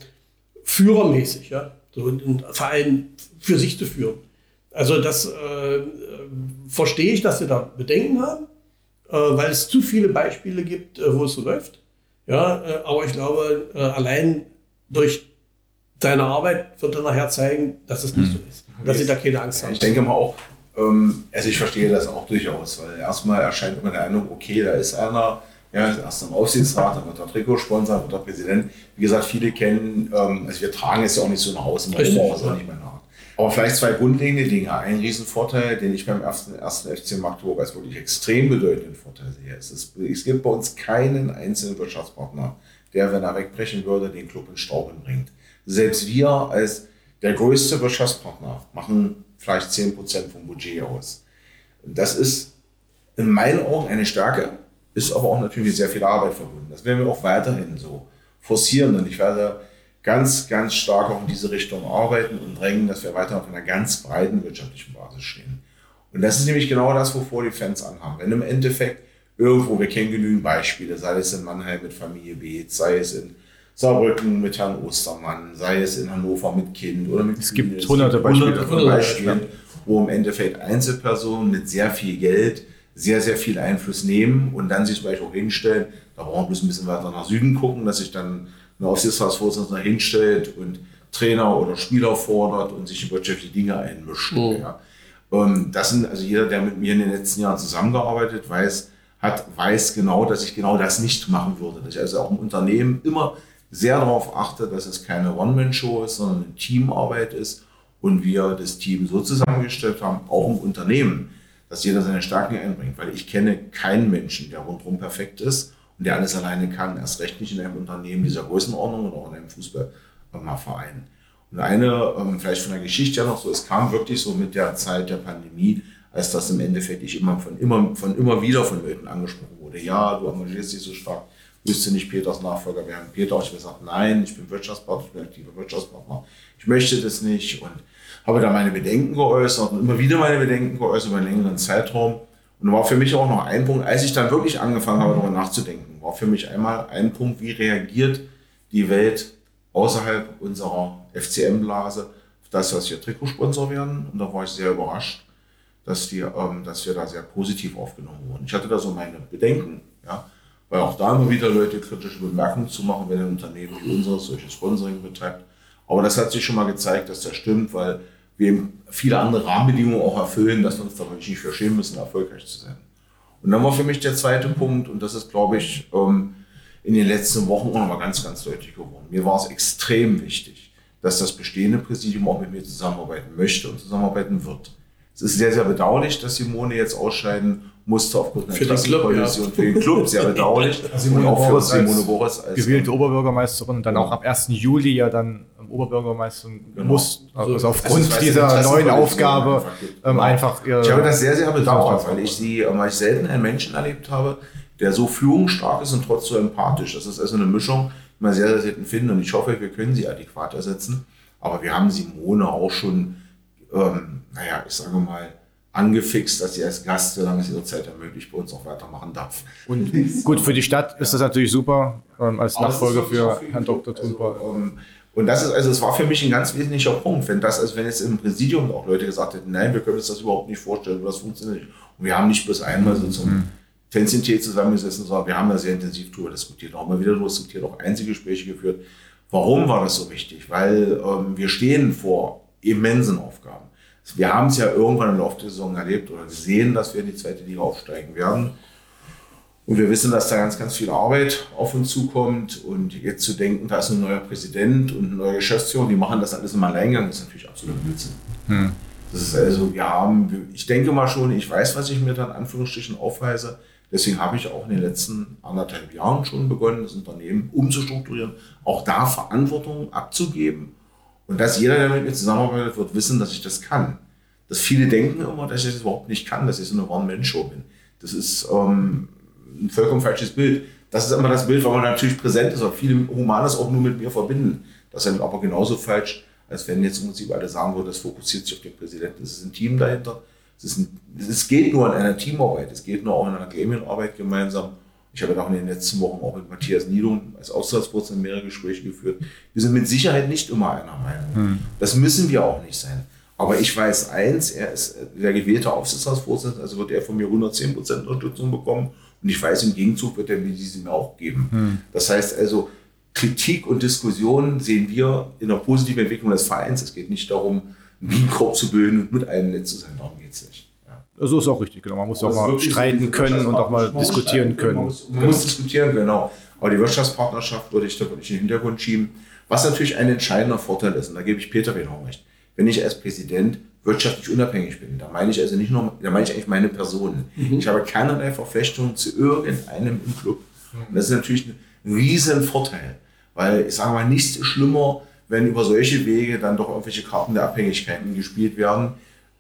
führermäßig. Ja? So einen Verein für sich zu führen. Also das äh, verstehe ich, dass sie da Bedenken haben, äh, weil es zu viele Beispiele gibt, äh, wo es so läuft. Ja, äh, aber ich glaube, äh, allein durch deine Arbeit wird er nachher zeigen, dass es nicht hm. so ist. Dass sie da keine Angst haben. Ich denke mal auch, ähm, also ich verstehe das auch durchaus, weil erstmal erscheint immer der Eindruck, okay, da ist einer, ja, erst im Aufsichtsrat, dann wird der Trikotsponsor, wird der Präsident. Wie gesagt, viele kennen, ähm, also wir tragen es ja auch nicht so nach außen, warum auch, auch nicht meine Art. Aber vielleicht zwei grundlegende Dinge. Ein Riesenvorteil, den ich beim ersten, ersten FC Magdeburg als wirklich extrem bedeutenden Vorteil sehe. Es, ist, es gibt bei uns keinen einzelnen Wirtschaftspartner, der, wenn er wegbrechen würde, den Club in Straucheln bringt. Selbst wir als der größte Wirtschaftspartner machen vielleicht 10% vom Budget aus. Das ist in meinen Augen eine Stärke, ist aber auch natürlich sehr viel Arbeit verbunden. Das werden wir auch weiterhin so forcieren und ich werde ganz, ganz stark auch in diese Richtung arbeiten und drängen, dass wir weiter auf einer ganz breiten wirtschaftlichen Basis stehen. Und das ist nämlich genau das, wovor die Fans anhaben. Wenn im Endeffekt irgendwo, wir kennen genügend Beispiele, sei es in Mannheim mit Familie Beetz, sei es in Saarbrücken mit Herrn Ostermann, sei es in Hannover mit Kind oder mit Es gibt hunderte Beispiele. Hunderte von Beispielen. wo im Endeffekt Einzelpersonen mit sehr viel Geld sehr, sehr viel Einfluss nehmen und dann sich zum Beispiel auch hinstellen, da brauchen wir bloß ein bisschen weiter nach Süden gucken, dass sich dann ein Aufsichtsratsvorsitzender hinstellt und Trainer oder Spieler fordert und sich in wirtschaftliche Dinge einmischt. Mhm. Ja. Ähm, das sind also jeder, der mit mir in den letzten Jahren zusammengearbeitet weiß, hat, weiß genau, dass ich genau das nicht machen würde. Dass ich also auch im Unternehmen immer sehr darauf achte, dass es keine One-Man-Show ist, sondern eine Teamarbeit ist und wir das Team so zusammengestellt haben, auch im Unternehmen, dass jeder seine Stärken einbringt, weil ich kenne keinen Menschen, der rundherum perfekt ist und der alles alleine kann, erst recht nicht in einem Unternehmen dieser Größenordnung oder auch in einem Fußballverein. Und eine, ähm, vielleicht von der Geschichte ja noch so, es kam wirklich so mit der Zeit der Pandemie, als das im Endeffekt ich immer von immer, von immer wieder von Leuten angesprochen wurde. Ja, du engagierst dich so stark, bist du nicht Peters Nachfolger werden. Peter, ich habe gesagt, nein, ich bin Wirtschaftspartner, ich bin aktiver Wirtschaftspartner, ich möchte das nicht und habe da meine Bedenken geäußert und immer wieder meine Bedenken geäußert über einen längeren Zeitraum. Und war für mich auch noch ein Punkt, als ich dann wirklich angefangen habe, darüber nachzudenken, war für mich einmal ein Punkt, wie reagiert die Welt außerhalb unserer FCM-Blase auf das, was wir Trikotsponsor werden. Und da war ich sehr überrascht, dass, die, ähm, dass wir da sehr positiv aufgenommen wurden. Ich hatte da so meine Bedenken, ja, weil auch da immer wieder Leute kritische Bemerkungen zu machen, wenn ein Unternehmen wie unseres solches Sponsoring betreibt. Aber das hat sich schon mal gezeigt, dass das stimmt, weil wir viele andere Rahmenbedingungen auch erfüllen, dass wir uns da wirklich nicht für schämen müssen, erfolgreich zu sein. Und dann war für mich der zweite Punkt, und das ist, glaube ich, ähm, in den letzten Wochen auch nochmal ganz, ganz deutlich geworden. Mir war es extrem wichtig, dass das bestehende Präsidium auch mit mir zusammenarbeiten möchte und zusammenarbeiten wird. Es ist sehr, sehr bedauerlich, dass Simone jetzt ausscheiden musste aufgrund einer Klassenkoalition ja. für den Club. Sehr bedauerlich. Simone und auch für Simone Boris als gewählte Oberbürgermeisterin und dann auch ab 1. Juli ja dann Oberbürgermeisterin genau. muss, also, also aufgrund also dieser neuen Aufgabe ähm, einfach. Ihr ich habe das sehr, sehr bedauert, weil ich sie, weil ich selten einen Menschen erlebt habe, der so führungsstark ist und trotzdem so empathisch. Das ist also eine Mischung, die man sehr, sehr selten findet und ich hoffe, wir können sie adäquat ersetzen. Aber wir haben Simone auch schon, ähm, naja, ich sage mal, angefixt, dass sie als Gast, solange es ihre Zeit ermöglicht, bei uns auch weitermachen darf. Und gut, für die Stadt ist das natürlich super, ähm, als Nachfolger für Herrn Dr. Trumper. Also, ähm, und das ist, also es war für mich ein ganz wesentlicher Punkt, wenn das, also wenn jetzt im Präsidium auch Leute gesagt hätten, nein, wir können uns das überhaupt nicht vorstellen, das funktioniert nicht. Und wir haben nicht bis einmal so zum mhm. Tänzchentee zusammengesessen, sondern wir haben da sehr intensiv drüber diskutiert, auch mal wieder diskutiert, auch Einzelgespräche geführt. Warum war das so wichtig? Weil ähm, wir stehen vor immensen Aufgaben. Wir haben es ja irgendwann im Laufe der Saison erlebt oder gesehen, dass wir in die zweite Liga aufsteigen werden. Und wir wissen, dass da ganz, ganz viel Arbeit auf uns zukommt. Und jetzt zu denken, da ist ein neuer Präsident und ein neuer Geschäftsführer, die machen das alles im Alleingang, ist natürlich absolut Blödsinn. Hm. Das ist also, wir haben, ich denke mal schon, ich weiß, was ich mir dann Anführungsstrichen aufweise. Deswegen habe ich auch in den letzten anderthalb Jahren schon begonnen, das Unternehmen umzustrukturieren, auch da Verantwortung abzugeben. Und dass jeder, der mit mir zusammenarbeitet, wird wissen, dass ich das kann. Dass viele denken immer, dass ich das überhaupt nicht kann, dass ich so eine One-Man-Show bin. Das ist, ähm, ein vollkommen falsches Bild. Das ist immer das Bild, weil man natürlich präsent ist, aber viele Humanes auch nur mit mir verbinden. Das ist aber genauso falsch, als wenn jetzt im Prinzip alle sagen würden, das fokussiert sich auf den Präsidenten. Es ist ein Team dahinter. Es, ein, es geht nur in einer Teamarbeit. Es geht nur auch in einer Gremienarbeit gemeinsam. Ich habe auch in den letzten Wochen auch mit Matthias Niedung als Aufsichtsvorsitzender mehrere Gespräche geführt. Wir sind mit Sicherheit nicht immer einer Meinung. Hm. Das müssen wir auch nicht sein. Aber ich weiß eins, er ist der gewählte Aufsichtsratsvorsitzende, also wird er von mir 110% Unterstützung bekommen. Und ich weiß, im Gegenzug wird er mir diese mir auch geben. Hm. Das heißt also, Kritik und Diskussion sehen wir in der positiven Entwicklung des Vereins. Es geht nicht darum, einen Bienenkorb zu bilden und mit einem nett zu sein. Darum geht es nicht. Ja. So ist auch richtig, genau. Man muss auch mal streiten können und auch mal diskutieren können. Man muss, man muss diskutieren, genau. Aber die Wirtschaftspartnerschaft würde ich da wirklich in den Hintergrund schieben. Was natürlich ein entscheidender Vorteil ist, und da gebe ich Peter genau recht. Wenn ich als Präsident wirtschaftlich unabhängig bin. Da meine ich also nicht nur, da meine ich eigentlich meine Person. Mhm. Ich habe keinerlei Verflechtung zu irgendeinem im Club. Und das ist natürlich ein riesen Vorteil, weil ich sage mal, nichts ist schlimmer, wenn über solche Wege dann doch irgendwelche Karten der Abhängigkeiten gespielt werden.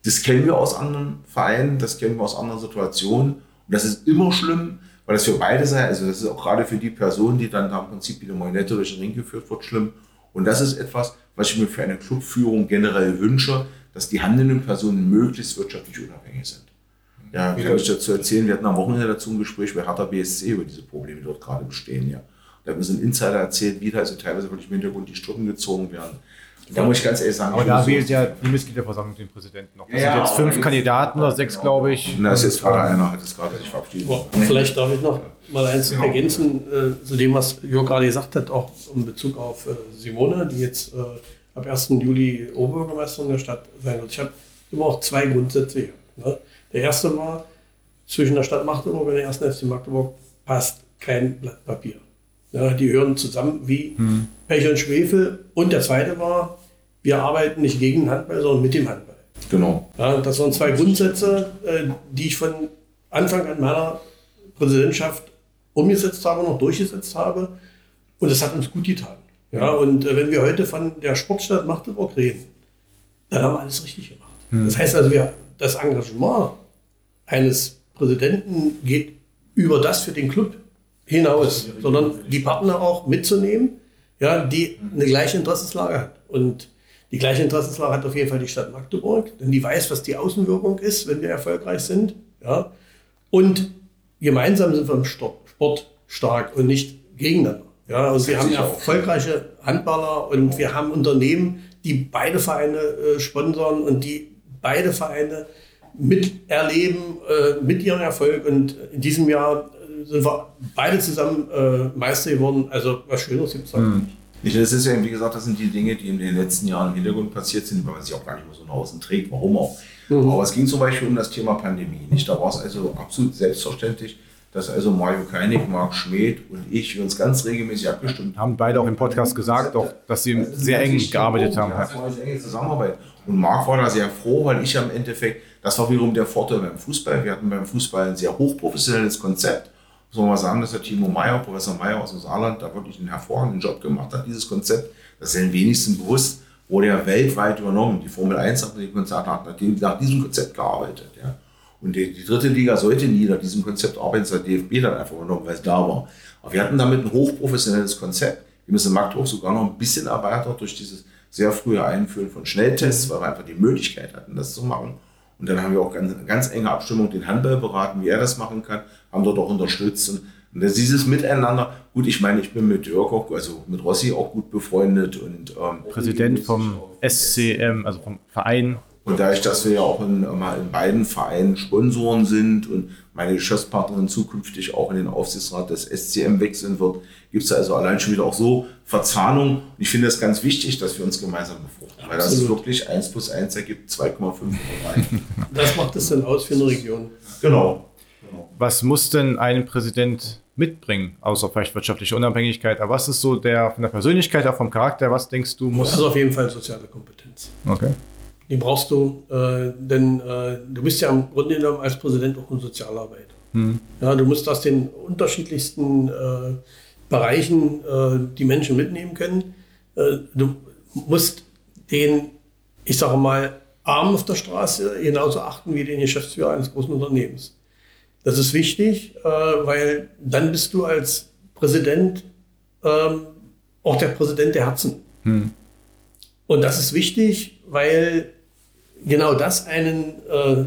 Das kennen wir aus anderen Vereinen, das kennen wir aus anderen Situationen. Und das ist immer schlimm, weil das für beide sei, also das ist auch gerade für die Person, die dann da im Prinzip wieder Monette durch den Ring geführt wird, schlimm. Und das ist etwas, was ich mir für eine Clubführung generell wünsche, dass die handelnden Personen möglichst wirtschaftlich unabhängig sind. Ja, kann ich dazu erzählen, wir hatten am Wochenende dazu ein Gespräch bei Hertha BSC über diese Probleme, die dort gerade bestehen. Ja. Da haben wir so ein Insider erzählt, wie da also teilweise wirklich im Hintergrund die Strippen gezogen werden. Da muss ich ganz ehrlich sagen, Aber da wählt so- ja die Mitgliederversammlung den Präsidenten noch. Das Ja, sind jetzt fünf Kandidaten oder sechs, Genau. glaube ich. Na, es ist jetzt gerade einer, hat es gerade sich verabschiedet. Boah, Vielleicht darf ich noch mal eins Genau. ergänzen äh, zu dem, was Jörg gerade gesagt hat, auch in Bezug auf äh, Simone, die jetzt äh, ab 1. Juli Oberbürgermeisterin der Stadt sein wird. Ich habe immer auch zwei Grundsätze hier. Ne? Der erste war, zwischen der Stadt Magdeburg und der ersten FC Magdeburg passt kein Blatt Papier. Ja, die hören zusammen wie Pech und Schwefel. Und der zweite war, wir arbeiten nicht gegen den Handball, sondern mit dem Handball. Genau. Ja, das waren zwei Grundsätze, äh, die ich von Anfang an meiner Präsidentschaft umgesetzt habe, noch durchgesetzt habe. Und das hat uns gut getan. Ja, und äh, wenn wir heute von der Sportstadt Magdeburg reden, dann haben wir alles richtig gemacht. Das heißt also, wir, das Engagement eines Präsidenten geht über das für den Club hinaus, sondern die Partner auch mitzunehmen, ja, die eine gleiche Interessenslage hat. Und die gleiche Interessenslage hat auf jeden Fall die Stadt Magdeburg, denn die weiß, was die Außenwirkung ist, wenn wir erfolgreich sind. Ja. Und gemeinsam sind wir im Sport stark und nicht gegeneinander. Ja, und wir haben erfolgreiche Handballer und wir haben Unternehmen, die beide Vereine äh, sponsern und die beide Vereine miterleben äh, mit ihrem Erfolg. Und in diesem Jahr sind wir beide zusammen äh, Meister geworden. Also was Schöneres gibt es nicht. Nicht, das ist ja, wie gesagt, das sind die Dinge, die in den letzten Jahren im Hintergrund passiert sind, weil man sich auch gar nicht mehr so nach außen trägt, warum auch. Aber es ging zum Beispiel um das Thema Pandemie. Nicht? Da war es also absolut selbstverständlich, dass also Mario Keinig, Marc Schmidt und ich uns ganz regelmäßig abgestimmt haben. Haben beide auch im Podcast gesagt, auch, dass sie sehr eng gearbeitet haben. Ja, das war eine enge Zusammenarbeit. Und Marc war da sehr froh, weil ich am Endeffekt, das war wiederum der Vorteil beim Fußball. Wir hatten beim Fußball ein sehr hochprofessionelles Konzept. Muss man mal sagen, dass der Timo Meyer, Professor Meyer aus dem Saarland, da wirklich einen hervorragenden Job gemacht hat, dieses Konzept. Das ist den wenigsten bewusst, wurde ja weltweit übernommen. Die Formel 1 hat nach, diesem Konzept gearbeitet. Ja. Und die, die dritte Liga sollte nie nach diesem Konzept arbeiten, das hat DFB dann einfach übernommen, weil es da war. Aber wir hatten damit ein hochprofessionelles Konzept. Wir müssen Magdeburg sogar noch ein bisschen erweitert durch dieses sehr frühe Einführen von Schnelltests, weil wir einfach die Möglichkeit hatten, das zu machen. Und dann haben wir auch ganz, ganz enge Abstimmung den Handball beraten, wie er das machen kann, haben dort auch unterstützt. Und, und das, dieses Miteinander, gut, ich meine, ich bin mit Jörg auch, also mit Rossi auch gut befreundet und ähm, Präsident vom SCM, also vom Verein. und dadurch, dass wir ja auch in, mal in beiden Vereinen Sponsoren sind und meine Geschäftspartnerin zukünftig auch in den Aufsichtsrat des SCM wechseln wird, gibt es also allein schon wieder auch so Verzahnung. Und ich finde es ganz wichtig, dass wir uns gemeinsam befruchten, weil das Absolut. wirklich 1 plus 1 ergibt 2,5 oder 3. Das macht es dann aus für eine Region. genau. Was muss denn ein Präsident mitbringen, außer vielleicht wirtschaftliche Unabhängigkeit? Aber was ist so der von der Persönlichkeit, auch vom Charakter, was denkst du muss? Das ist auf jeden Fall soziale Kompetenz. Okay. Die brauchst du, äh, denn äh, du bist ja im Grunde genommen als Präsident auch ein Sozialarbeiter. Ja, du musst aus den unterschiedlichsten äh, Bereichen äh, die Menschen mitnehmen können. Äh, du musst den, ich sage mal, Armen auf der Straße genauso achten wie den Geschäftsführer eines großen Unternehmens. Das ist wichtig, äh, weil dann bist du als Präsident ähm, auch der Präsident der Herzen. Und das ist wichtig, weil genau das einen, äh,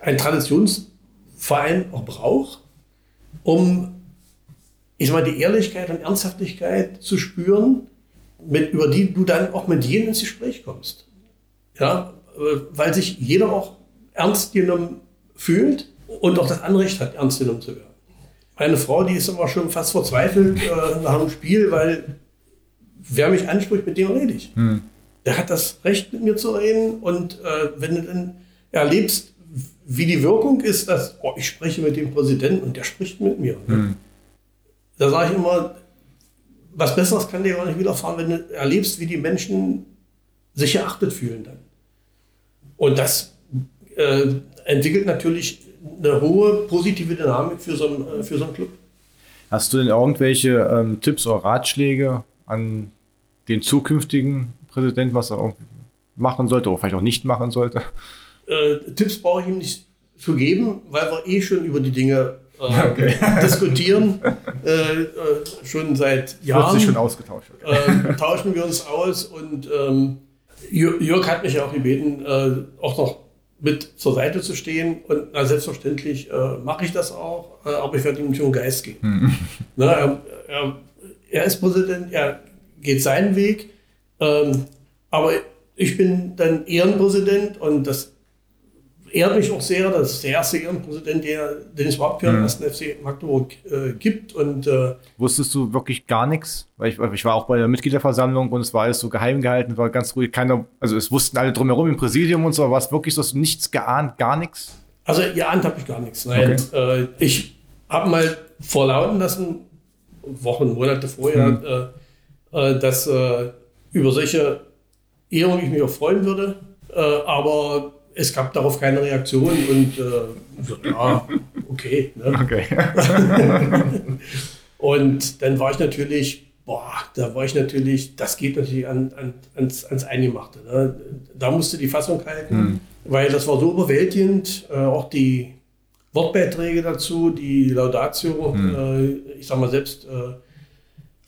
ein Traditionsverein auch braucht, um ich sag mal, die Ehrlichkeit und Ernsthaftigkeit zu spüren, mit, über die du dann auch mit jedem ins Gespräch kommst. Ja, äh, weil sich jeder auch ernst genommen fühlt und auch das Anrecht hat, ernst genommen zu werden. Meine Frau, die ist immer schon fast verzweifelt äh, nach dem Spiel, weil wer mich anspricht, mit dem rede ich. Der hat das Recht, mit mir zu reden. Und äh, wenn du dann erlebst, wie die Wirkung ist, dass oh, ich spreche mit dem Präsidenten und der spricht mit mir. Da sage ich immer, was Besseres kann dir gar nicht widerfahren, wenn du erlebst, wie die Menschen sich geachtet fühlen dann. Und das äh, entwickelt natürlich eine hohe positive Dynamik für so einen, äh, für so einen Club. Hast du denn irgendwelche ähm, Tipps oder Ratschläge an den zukünftigen Präsidenten, was er machen sollte oder vielleicht auch nicht machen sollte? Äh, Tipps brauche ich ihm nicht zu geben, weil wir eh schon über die Dinge äh, diskutieren. Äh, äh, schon seit Wird Jahren sich schon ausgetauscht. äh, tauschen wir uns aus und ähm, Jörg hat mich ja auch gebeten, äh, auch noch mit zur Seite zu stehen. Und na, selbstverständlich äh, mache ich das auch, äh, aber ich werde ihm nicht um den Geist gehen. Na, er, er, er ist Präsident, er geht seinen Weg. Ähm, aber ich bin dann Ehrenpräsident und das ehrt mich auch sehr. Das ist der erste Ehrenpräsident, der, den es überhaupt für den ersten FC Magdeburg äh, gibt. Und, äh, Wusstest du wirklich gar nichts? Weil ich, ich, war auch bei der Mitgliederversammlung und es war alles so geheim gehalten, war ganz ruhig. Keiner, also es wussten alle drumherum im Präsidium und so. War es wirklich so, dass du nichts geahnt, gar nichts? Also geahnt habe ich gar nichts. Nein, okay. äh, ich habe mal vorlauten lassen, Wochen, Monate vorher, hm. Äh, äh, dass äh, über solche Ehrungen ich mich auch freuen würde. aber es gab darauf keine Reaktion und äh, ja, okay. Ne? okay. und dann war ich natürlich, boah, da war ich natürlich, das geht natürlich an, an, ans, ans Eingemachte. Ne? Da musste die Fassung halten, mhm. weil das war so überwältigend, äh, auch die Wortbeiträge dazu, die Laudatio, mhm. äh, ich sag mal selbst, äh,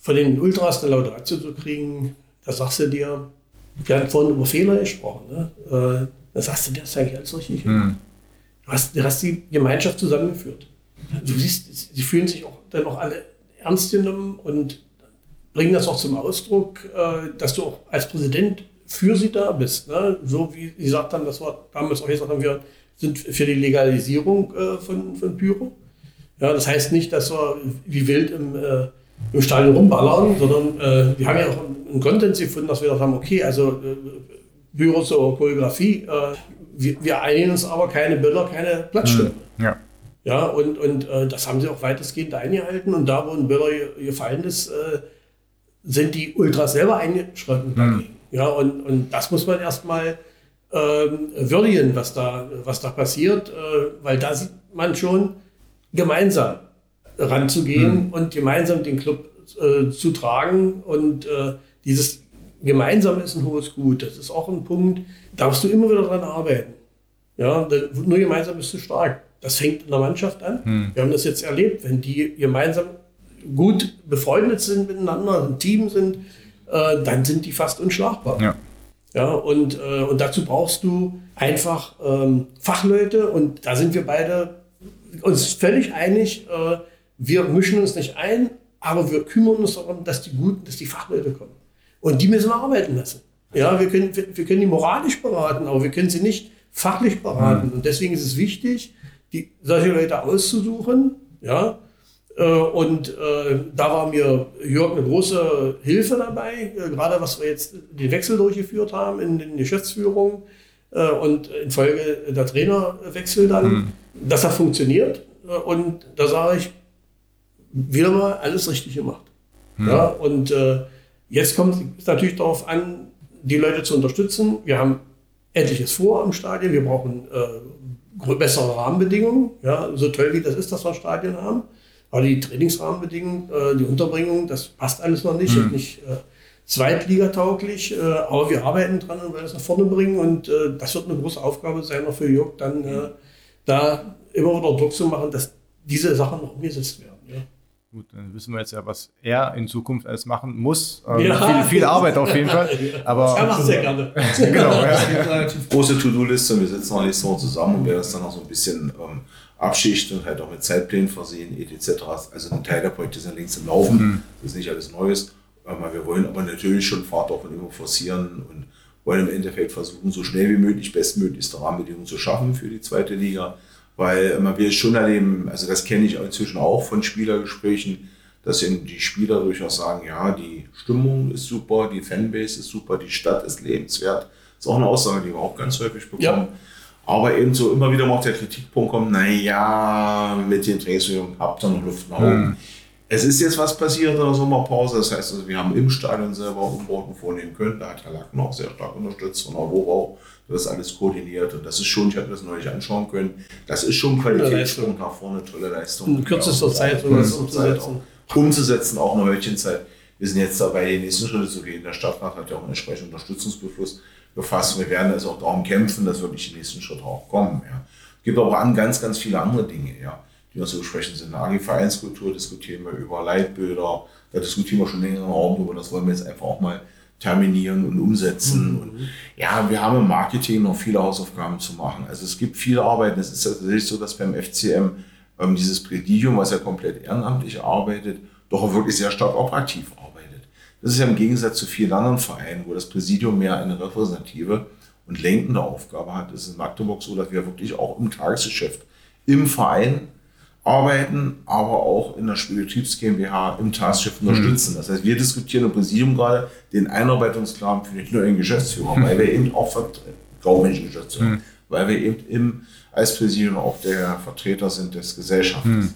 von den Ultras eine Laudatio zu kriegen, da sagst du dir, wir haben vorhin über Fehler gesprochen. Ne? Äh, da sagst du, das eigentlich alles richtig. Hm. Du, hast, du hast die Gemeinschaft zusammengeführt. Du siehst, sie fühlen sich auch dann auch alle ernst genommen und bringen das auch zum Ausdruck, äh, dass du auch als Präsident für sie da bist. Ne? So wie sie gesagt haben, das war damals auch gesagt haben, wir sind für die Legalisierung äh, von, von Pyro. Ja, das heißt nicht, dass wir wie wild im, äh, im Stadion rumballern, sondern äh, wir haben ja auch einen Konsens gefunden, dass wir gesagt haben, okay, also äh, Büro zur Choreografie. Äh, wir, wir, einigen uns aber keine Bilder, keine Platzstimmen. Hm, ja. Ja, und, und äh, das haben sie auch weitestgehend eingehalten. Und da, wo ein Bilder gefallen ist, äh, sind die Ultras selber eingeschritten hm. Ja, und, und das muss man erstmal ähm, würdigen, was da, was da passiert, äh, weil da sieht man schon gemeinsam ranzugehen hm. und gemeinsam den Club äh, zu tragen und äh, dieses gemeinsam ist ein hohes Gut. Das ist auch ein Punkt, da musst du immer wieder dran arbeiten. Ja, nur gemeinsam bist du stark. Das fängt in der Mannschaft an. Hm. Wir haben das jetzt erlebt, wenn die gemeinsam gut befreundet sind miteinander, ein Team sind, äh, dann sind die fast unschlagbar. Ja. Ja, und, äh, und dazu brauchst du einfach ähm, Fachleute und da sind wir beide uns völlig einig, äh, wir mischen uns nicht ein, aber wir kümmern uns darum, dass die guten, dass die Fachleute kommen. Und die müssen wir arbeiten lassen. Ja, wir können, wir, wir können die moralisch beraten, aber wir können sie nicht fachlich beraten. Mhm. Und deswegen ist es wichtig, die, solche Leute auszusuchen. Ja, äh, und äh, da war mir Jörg eine große Hilfe dabei, äh, gerade was wir jetzt den Wechsel durchgeführt haben in den Geschäftsführungen äh, und infolge der Trainerwechsel dann, mhm. dass er funktioniert. Und da sage ich, wieder mal alles richtig gemacht. Mhm. Ja, und äh, Jetzt kommt es natürlich darauf an, die Leute zu unterstützen. Wir haben etliches vor im Stadion. Wir brauchen äh, bessere Rahmenbedingungen. Ja, so toll wie das ist, dass wir ein Stadion haben. Aber die Trainingsrahmenbedingungen, äh, die Unterbringung, das passt alles noch nicht. Mhm. nicht äh, zweitligatauglich. Äh, aber wir arbeiten dran und werden es nach vorne bringen. Und äh, das wird eine große Aufgabe sein, auch für Jörg, dann äh, da immer wieder Druck zu machen, dass diese Sachen noch umgesetzt werden. Ja. Gut, dann wissen wir jetzt ja, was er in Zukunft alles machen muss. Ähm, ja. viel, viel, Arbeit auf jeden Fall. Aber er macht sehr gerne. genau, ja. Es gibt eine relativ große To-Do-Liste. Wir sitzen noch nicht so zusammen und werden das dann auch so ein bisschen ähm, abschichten und halt auch mit Zeitplänen versehen, etc. Also ein Teil der Projekte sind längst im Laufen. Mhm. Das ist nicht alles Neues. Ähm, wir wollen aber natürlich schon Fahrt auf und immer forcieren und wollen im Endeffekt versuchen, so schnell wie möglich bestmöglichste Rahmenbedingungen zu schaffen für die zweite Liga weil man will schon erleben, also das kenne ich inzwischen auch von Spielergesprächen, dass eben die Spieler durchaus sagen, ja, die Stimmung ist super, die Fanbase ist super, die Stadt ist lebenswert. Das ist auch eine Aussage, die wir auch ganz häufig bekommen. Ja. Aber eben so immer wieder mal auch der Kritikpunkt kommt, naja, mit den Trainingsübungen habt ihr noch Luft nach oben. Mhm. Es ist jetzt was passiert in der Sommerpause, das heißt, also wir haben im Stadion selber Umbauten vornehmen können. Da hat Herr Lacken auch sehr stark unterstützt von Aurora das alles koordiniert und das ist schon, ich habe das neulich anschauen können, das ist schon Qualitätssprung nach vorne, tolle Leistung. In kürzester Zeit sowas umzusetzen. Auch, umzusetzen, auch eine Hölchenzeit. Wir sind jetzt dabei, die nächsten Schritte zu gehen. Der Stadtrat hat ja auch einen entsprechenden Unterstützungsbeschluss gefasst. Wir werden also auch darum kämpfen, dass wirklich die nächsten Schritte auch kommen. Ja. Es gibt aber an ganz, ganz viele andere Dinge, ja, die noch zu besprechen sind. Eine Vereinskultur diskutieren wir über Leitbilder, da diskutieren wir schon länger im Raum drüber. Das wollen wir jetzt einfach auch mal terminieren und umsetzen. Mhm. Und ja, wir haben im Marketing noch viele Hausaufgaben zu machen. Also es gibt viele Arbeiten. Es ist tatsächlich so, dass beim FCM ähm, dieses Präsidium, was ja komplett ehrenamtlich arbeitet, doch auch wirklich sehr stark operativ arbeitet. Das ist ja im Gegensatz zu vielen anderen Vereinen, wo das Präsidium mehr eine repräsentative und lenkende Aufgabe hat. Es ist in Magdeburg so, dass wir wirklich auch im Tagesgeschäft im Verein arbeiten, aber auch in der Spielbetriebs GmbH im Tagesgeschäft unterstützen. Das heißt, wir diskutieren im Präsidium gerade den Einarbeitungsplan für den neuen Geschäftsführer, weil wir eben auch kaufmännischen Geschäftsführer, mhm. weil wir eben im, als Präsidium auch der Vertreter sind des Gesellschafters. Mhm.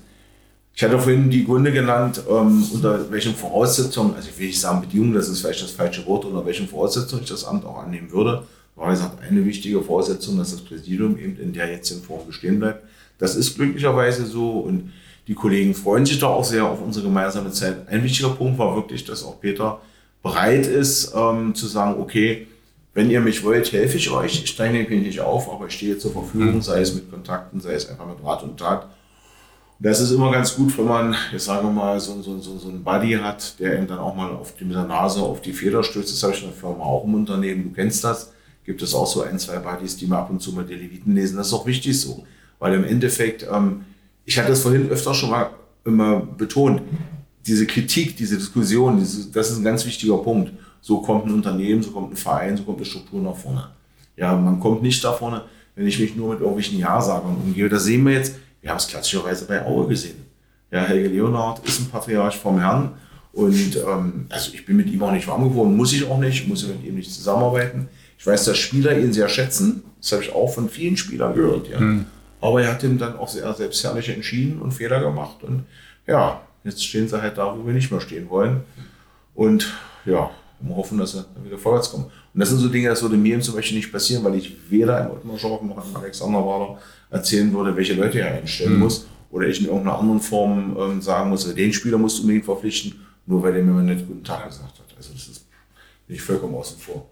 Ich hatte vorhin die Gründe genannt, ähm, unter welchen Voraussetzungen, also ich will nicht sagen Bedingungen, das ist vielleicht das falsche Wort, unter welchen Voraussetzungen ich das Amt auch annehmen würde. War gesagt, eine wichtige Voraussetzung, dass das Präsidium eben in der jetzigen Form bestehen bleibt. Das ist glücklicherweise so und die Kollegen freuen sich da auch sehr auf unsere gemeinsame Zeit. Ein wichtiger Punkt war wirklich, dass auch Peter bereit ist ähm, zu sagen, okay, wenn ihr mich wollt, helfe ich euch. Ich dränge mich nicht auf, aber ich stehe zur Verfügung, sei es mit Kontakten, sei es einfach mit Rat und Tat. Das ist immer ganz gut, wenn man, jetzt sagen wir mal, so, so, so, so einen Buddy hat, der ihm dann auch mal auf die, mit der Nase auf die Feder stößt. Das habe ich in der Firma auch im Unternehmen. Du kennst das. Gibt es auch so ein, zwei Buddies, die mal ab und zu mal die Leviten lesen. Das ist auch wichtig so. Weil im Endeffekt, ähm, ich hatte das vorhin öfter schon mal immer betont, diese Kritik, diese Diskussion, diese, das ist ein ganz wichtiger Punkt. So kommt ein Unternehmen, so kommt ein Verein, so kommt eine Struktur nach vorne. Ja, man kommt nicht da vorne, wenn ich mich nur mit irgendwelchen Ja-Sagern umgehe. Das sehen wir jetzt wir haben es klassischerweise bei Aue gesehen. Ja, Helge Leonard ist ein Patriarch vom Herrn. Und ähm, also ich bin mit ihm auch nicht warm geworden, muss ich auch nicht, muss mit ihm nicht zusammenarbeiten. Ich weiß, dass Spieler ihn sehr schätzen. Das habe ich auch von vielen Spielern gehört. Ja. Mhm. Aber er hat ihm dann auch sehr selbstherrlich entschieden und Fehler gemacht. Und ja, jetzt stehen sie halt da, wo wir nicht mehr stehen wollen. Und ja, wir hoffen, dass sie dann wieder vorwärts kommen. Und das sind so Dinge, das würde mir zum Beispiel nicht passieren, weil ich weder im Ottmar Schorf noch im Alexander Wader erzählen würde, welche Leute er einstellen mhm. muss. Oder ich in irgendeiner anderen Form ähm, sagen muss, den Spieler musst du unbedingt verpflichten, nur weil der mir mal nicht guten Tag gesagt hat. Also das ist, bin ich vollkommen außen vor.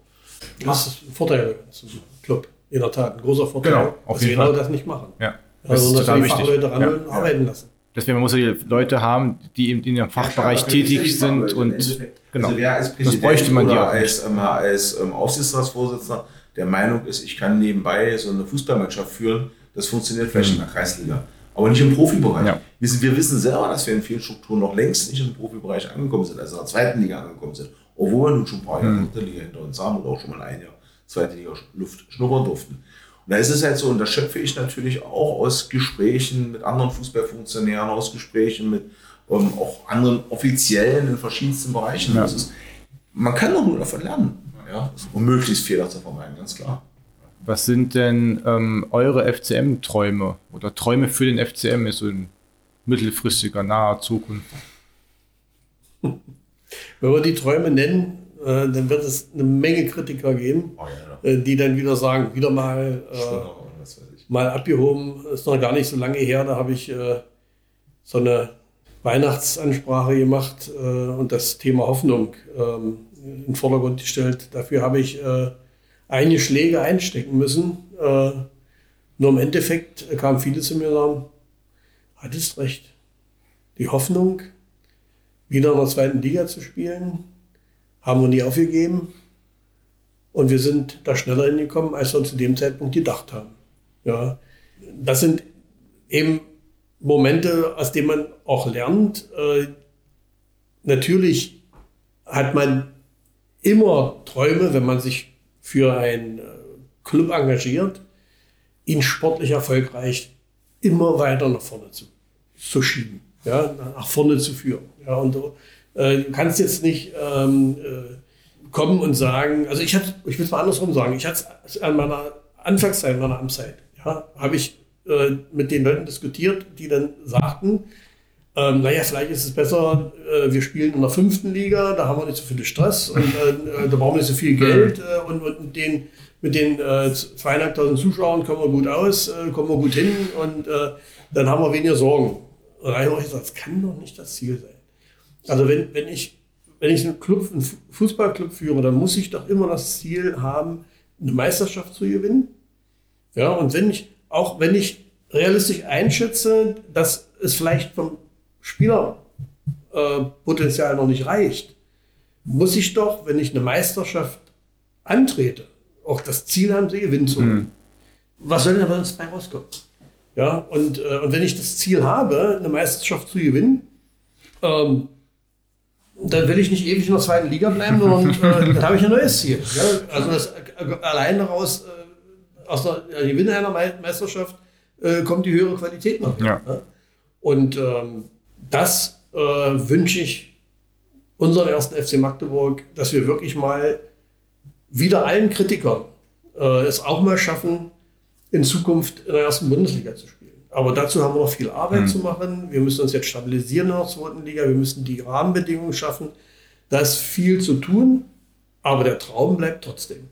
Das ist ein Vorteil zum Club. In der Tat, ein großer Vorteil, genau, auf dass wir genau das nicht machen. Ja. Also, das dass wir Leute ran ja. arbeiten lassen. Deswegen muss man Leute haben, die in ihrem Fachbereich tätig sind und genau. Also wer als Präsident das bräuchte man oder als, ähm, als ähm, Aufsichtsratsvorsitzender der Meinung ist, ich kann nebenbei so eine Fußballmannschaft führen, das funktioniert vielleicht mhm. in der Kreisliga, aber nicht im Profibereich. Ja. Wir, wir, wissen selber, dass wir in vielen Strukturen noch längst nicht im Profibereich angekommen sind, also in der zweiten Liga angekommen sind, obwohl wir nun schon ein paar Jahre mhm. dritte Liga hinter uns haben und auch schon mal ein Jahr zweite Liga Luft schnuppern durften. Und da ist es halt so, und das schöpfe ich natürlich auch aus Gesprächen mit anderen Fußballfunktionären, aus Gesprächen mit ähm, auch anderen Offiziellen in verschiedensten Bereichen. Ja. Ist, man kann doch nur davon lernen, ja? um möglichst Fehler zu vermeiden, ganz klar. Was sind denn ähm, eure FCM-Träume oder Träume für den FCM ist so in mittelfristiger, naher Zukunft? Wenn wir die Träume nennen, dann wird es eine Menge Kritiker geben, oh, ja, äh, die dann wieder sagen, wieder mal, äh, mal abgehoben. Ist noch gar nicht so lange her, da habe ich äh, so eine Weihnachtsansprache gemacht äh, und das Thema Hoffnung ähm, in den Vordergrund gestellt. Dafür habe ich äh, einige Schläge einstecken müssen. Äh, nur im Endeffekt kamen viele zu mir und sagen, hattest recht. Die Hoffnung, wieder in der zweiten Liga zu spielen, haben wir nie aufgegeben. Und wir sind da schneller hingekommen, als wir zu dem Zeitpunkt gedacht haben. Ja, das sind eben Momente, aus denen man auch lernt. Äh, natürlich hat man immer Träume, wenn man sich für einen äh, Club engagiert, ihn sportlich erfolgreich immer weiter nach vorne zu, zu schieben, ja, nach vorne zu führen. Ja, und äh, du kannst jetzt nicht ähm, äh, kommen und sagen, also ich hatte, ich will es mal andersrum sagen, ich hatte es an meiner Anfangszeit, meiner Amtszeit, ja, habe ich äh, mit den Leuten diskutiert, die dann sagten, ähm, naja, vielleicht ist es besser, äh, wir spielen in der fünften Liga, da haben wir nicht so viel Stress und äh, da brauchen wir nicht so viel Geld äh, und, und den, mit den äh, zweieinhalbtausend Zuschauern kommen wir gut aus, äh, kommen wir gut hin und äh, dann haben wir weniger Sorgen. Und da habe ich gesagt, das kann doch nicht das Ziel sein. Also wenn, wenn ich wenn ich einen Club, einen Fußballclub führe, dann muss ich doch immer das Ziel haben, eine Meisterschaft zu gewinnen. Ja, und wenn ich, auch wenn ich realistisch einschätze, dass es vielleicht vom Spielerpotenzial äh, noch nicht reicht, muss ich doch, wenn ich eine Meisterschaft antrete, auch das Ziel haben, sie gewinnen zu. Mhm. Was soll denn uns bei rauskommen? Ja, und, äh, und wenn ich das Ziel habe, eine Meisterschaft zu gewinnen, ähm, dann will ich nicht ewig in der zweiten Liga bleiben, sondern äh, dann habe ich ein neues Ziel. Ja? Also das, äh, allein daraus, äh, aus der ja, Gewinn einer Me- Meisterschaft, äh, kommt die höhere Qualität noch. Ja. Und ähm, das äh, wünsche ich unseren ersten FC Magdeburg, dass wir wirklich mal wieder allen Kritikern äh, es auch mal schaffen, in Zukunft in der ersten Bundesliga zu spielen. Aber dazu haben wir noch viel Arbeit zu machen. Wir müssen uns jetzt stabilisieren in der zweiten Liga. Wir müssen die Rahmenbedingungen schaffen. Da ist viel zu tun, aber der Traum bleibt trotzdem.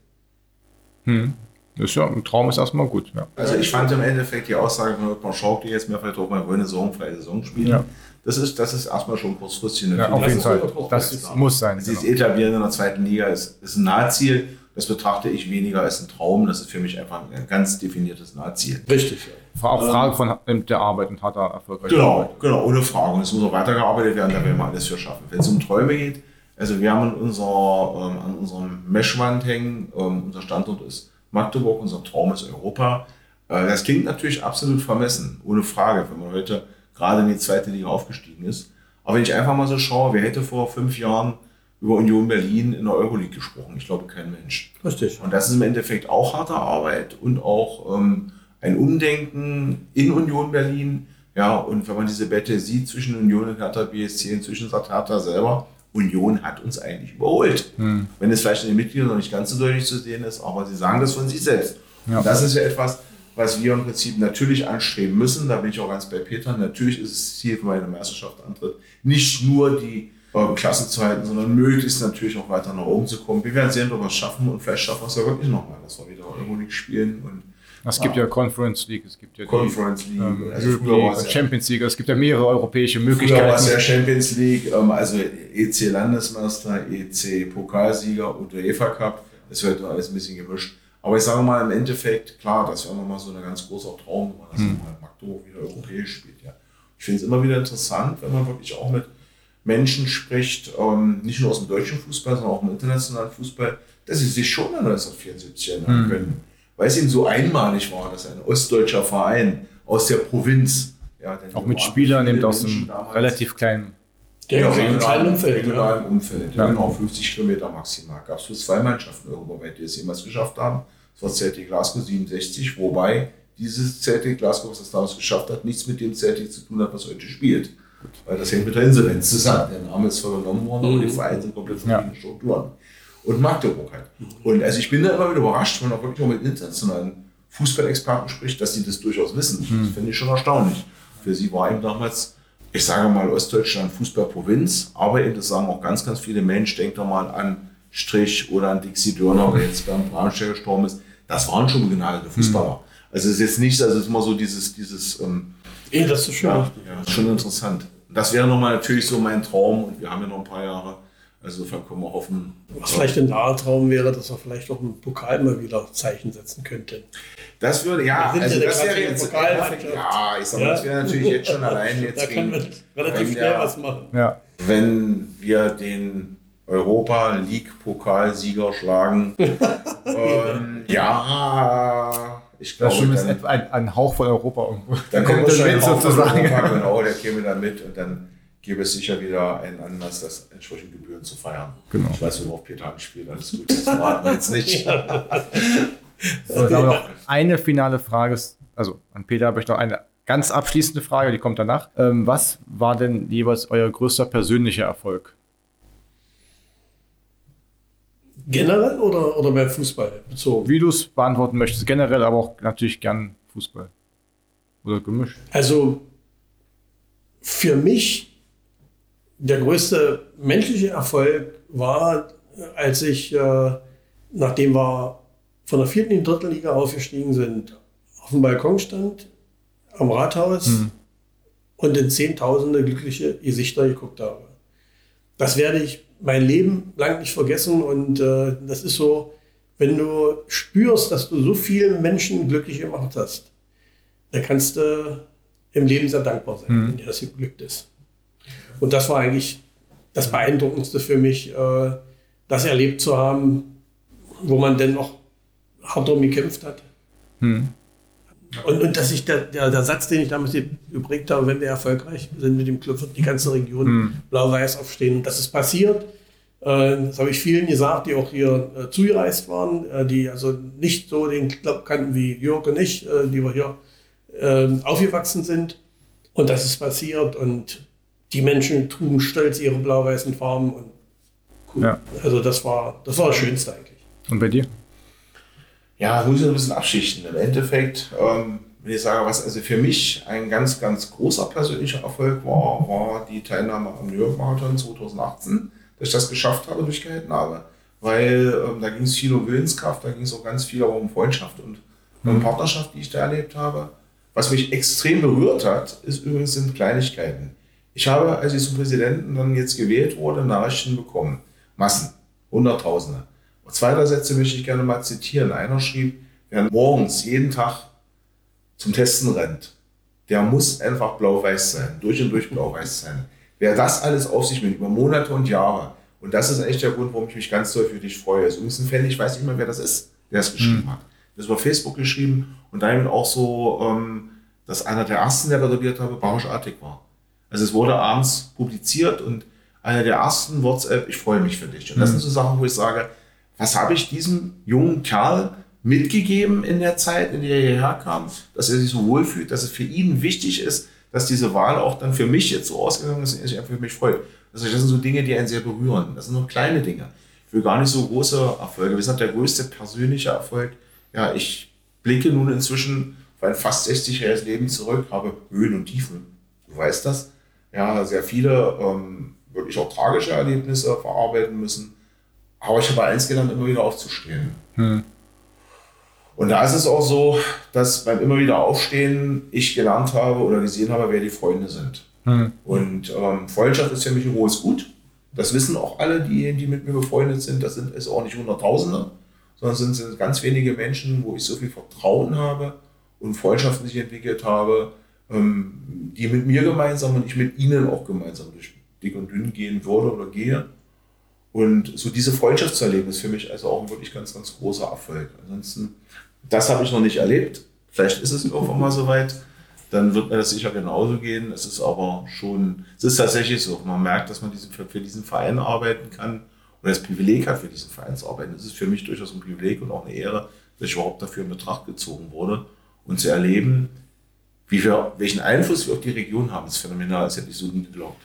Das ist ja, ein Traum ist erstmal gut. Ja. Also ich fand im Endeffekt die Aussage von Ottmar Schauk, die jetzt mehrfach auch mal wollen eine saisonfreie Saison spielen, Ja. das, ist, das ist erstmal schon kurzfristig Ja, auf jeden ist Fall. Das richtig. muss sein. Dieses Genau. Etablieren in der zweiten Liga ist, ist ein Nahziel. Das betrachte ich weniger als ein Traum. Das ist für mich einfach ein ganz definiertes Nahziel. Richtig. Auch Frage von ähm, der Arbeit und harter, erfolgreicher Genau, Arbeit. genau, ohne Frage. Und es muss auch weitergearbeitet werden, da werden wir alles für schaffen. Wenn es um Träume geht, also wir haben an, unserer, ähm, an unserem Meshwand hängen, ähm, unser Standort ist Magdeburg, unser Traum ist Europa. Äh, das klingt natürlich absolut vermessen, ohne Frage, wenn man heute gerade in die zweite Liga aufgestiegen ist. Aber wenn ich einfach mal so schaue, wer hätte vor fünf Jahren über Union Berlin in der Euroleague gesprochen? Ich glaube kein Mensch. Richtig. Und das ist im Endeffekt auch harte Arbeit und auch ähm, ein Umdenken in Union Berlin. Ja, und wenn man diese Bette sieht zwischen Union und Hertha BSC und zwischen sagt Hertha selber, Union hat uns eigentlich überholt. Wenn es vielleicht in den Mitgliedern noch nicht ganz so deutlich zu sehen ist, aber sie sagen das von sich selbst. Ja. Das ist ja etwas, was wir im Prinzip natürlich anstreben müssen. Da bin ich auch ganz bei Peter. Natürlich ist es Ziel, wenn man eine Meisterschaft antritt, nicht nur die Klasse zu halten, sondern möglichst natürlich auch weiter nach oben zu kommen. Wir werden sehen, ob wir es schaffen und vielleicht schaffen wir es ja wirklich nochmal, dass wir wieder Euroleague spielen und Es gibt ja Conference League, es gibt ja die Conference League. ähm, also League ja, Champions League. Es gibt ja mehrere europäische früher war es ja Möglichkeiten. Champions League, ähm, also EC Landesmeister, EC Pokalsieger und UEFA Cup. Es wird alles ein bisschen gemischt. Aber ich sage mal, im Endeffekt, klar, das wäre nochmal so ein ganz großer Traum, wenn man das mal Magdeburg wieder europäisch spielt. Ja. Ich finde es immer wieder interessant, wenn man wirklich auch mit Menschen spricht, ähm, nicht nur aus dem deutschen Fußball, sondern auch im internationalen Fußball, dass sie sich schon an 1974 erinnern können. Weil es ihnen so einmalig war, dass ein ostdeutscher Verein aus der Provinz, ja, denn Auch mit Spielern eben aus einem damals- relativ kleinen. Der ja, regionalen regionalen Umfeld. Ja. Regionalen Umfeld. Ja. Ja. Genau, 50 Kilometer maximal. Gab es bloß zwei Mannschaften europaweit, die es jemals geschafft haben. Das war Celtic Glasgow 67, wobei dieses Celtic Glasgow, was das damals geschafft hat, nichts mit dem Celtic zu tun hat, was heute spielt. Weil das hängt mit der Insolvenz zusammen. Der Name ist vernommen worden, aber die Vereine sind komplett verschiedene Strukturen. Und Magdeburg halt. Und also ich bin da immer wieder überrascht, wenn man auch wirklich auch mit internationalen Fußballexperten spricht, dass sie das durchaus wissen. Das finde ich schon erstaunlich. Für sie war eben damals, ich sage mal, Ostdeutschland Fußballprovinz, aber eben, das sagen auch ganz, ganz viele Menschen, denkt doch mal an Strich oder an Dixie Dörner, der jetzt beim Braunschweig gestorben ist. Das waren schon begnadete Fußballer. Also es ist jetzt nicht, also es ist immer so dieses, dieses ähm, Eh, das ist schön. ja, ja, das ist schon interessant. Das wäre nochmal natürlich so mein Traum und wir haben ja noch ein paar Jahre. Also insofern können wir hoffen. Was vielleicht ein naher Traum wäre, dass wir vielleicht auch im Pokal mal wieder Zeichen setzen könnten. Das würde, ja, sind also ja das wäre jetzt, Pokalmannschaft. ja, ich sag mal, Ja. das wäre natürlich jetzt schon allein jetzt Da können wir relativ wenn schnell was machen. Ja. wenn wir den Europa League Pokalsieger schlagen. ähm, ja, ich Das glaube, schon ist etwa ein, ein Hauch von Europa irgendwo. dann kommt der schon ein sozusagen. Europa, genau, der käme dann mit und dann gäbe es sicher wieder einen Anlass, das entsprechend Gebühren zu feiern. Genau. Ich weiß, worauf Peter anspielt, alles gut, das verraten wir jetzt nicht. So, jetzt haben wir noch eine finale Frage. Also an Peter habe ich noch eine ganz abschließende Frage, die kommt danach. Ähm, was war denn jeweils euer größter persönlicher Erfolg? Generell oder, oder beim Fußball bezogen? Wie du es beantworten möchtest, generell, aber auch natürlich gern Fußball. Oder gemischt. Also für mich der größte menschliche Erfolg war, als ich, äh, nachdem wir von der vierten in die dritte Liga aufgestiegen sind, auf dem Balkon stand, am Rathaus und in Zehntausende glückliche Gesichter geguckt habe. Das werde ich mein Leben lang nicht vergessen und äh, das ist so, wenn du spürst, dass du so vielen Menschen glücklich gemacht hast, da kannst du im Leben sehr dankbar sein, wenn dir das geglückt ist. Und das war eigentlich das Beeindruckendste für mich, äh, das erlebt zu haben, wo man denn noch hart darum gekämpft hat. Und, und dass ich der, der, der Satz, den ich damals geprägt habe, wenn wir erfolgreich sind mit dem Club, wird die ganze Region mhm. blau-weiß aufstehen. Und das ist passiert. Äh, das habe ich vielen gesagt, die auch hier äh, zugereist waren, äh, die also nicht so den Club kannten wie Jörg und ich, die wir hier ähm, aufgewachsen sind. Und das ist passiert und die Menschen trugen stolz ihre blau-weißen Farben. Und cool. Ja. Also das war, das war das Schönste eigentlich. Und bei dir? Ja, muss ich ein bisschen abschichten. Im Endeffekt, ähm, wenn ich sage, was also für mich ein ganz, ganz großer persönlicher Erfolg war, war die Teilnahme am New York Marathon 2018 dass ich das geschafft habe, durchgehalten habe. Weil ähm, da ging es viel um Willenskraft, da ging es auch ganz viel um Freundschaft und um mhm. Partnerschaft, die ich da erlebt habe. Was mich extrem berührt hat, ist übrigens sind Kleinigkeiten. Ich habe, als ich zum Präsidenten dann jetzt gewählt wurde, Nachrichten bekommen. Massen, Hunderttausende. Zwei, drei Sätze möchte ich gerne mal zitieren. Einer schrieb, wer morgens jeden Tag zum Testen rennt, der muss einfach blau-weiß sein, durch und durch blau-weiß sein. Wer das alles auf sich nimmt, über Monate und Jahre, und das ist echt der Grund, warum ich mich ganz doll für dich freue. Es ist ein Fan, ich weiß nicht mehr, wer das ist, der es geschrieben mhm. hat. Das über Facebook geschrieben und damit auch so, ähm, dass einer der ersten, der gratuliert habe, barischartig war. Also es wurde abends publiziert und einer der ersten WhatsApp, ich freue mich für dich. Und das mhm. sind so Sachen, wo ich sage, was habe ich diesem jungen Kerl mitgegeben in der Zeit, in der er hierher kam, dass er sich so wohlfühlt, dass es für ihn wichtig ist, dass diese Wahl auch dann für mich jetzt so ausgegangen ist, ich für mich freue. Also das sind so Dinge, die einen sehr berühren. Das sind nur kleine Dinge. Will gar nicht so große Erfolge. Wir sind der größte persönliche Erfolg. Ja, ich blicke nun inzwischen auf ein fast 60-jähriges Leben zurück, habe Höhen und Tiefen. Du weißt das. Ja, sehr viele ähm, wirklich auch tragische Erlebnisse verarbeiten müssen. Aber ich habe eins gelernt, immer wieder aufzustehen. Hm. Und da ist es auch so, dass beim immer wieder Aufstehen ich gelernt habe oder gesehen habe, wer die Freunde sind. Mhm. Und ähm, Freundschaft ist für mich ein hohes Gut. Das wissen auch alle, die, die mit mir befreundet sind. Das sind es auch nicht Hunderttausende, sondern sind, sind ganz wenige Menschen, wo ich so viel Vertrauen habe und Freundschaften sich entwickelt habe, ähm, die mit mir gemeinsam und ich mit ihnen auch gemeinsam durch dick und dünn gehen würde oder gehe. Und so diese Freundschaft zu erleben, ist für mich also auch ein wirklich ganz, ganz großer Erfolg. Ansonsten das habe ich noch nicht erlebt. Vielleicht ist es irgendwann mal soweit. Dann wird mir das sicher genauso gehen. Es ist aber schon, es ist tatsächlich so. Man merkt, dass man diesen, für, diesen Verein arbeiten kann und das Privileg hat, für diesen Verein zu arbeiten. Es ist für mich durchaus ein Privileg und auch eine Ehre, dass ich überhaupt dafür in Betracht gezogen wurde und zu erleben, wie wir, welchen Einfluss wir auf die Region haben, ist phänomenal. Das hätte ich so nie geglaubt.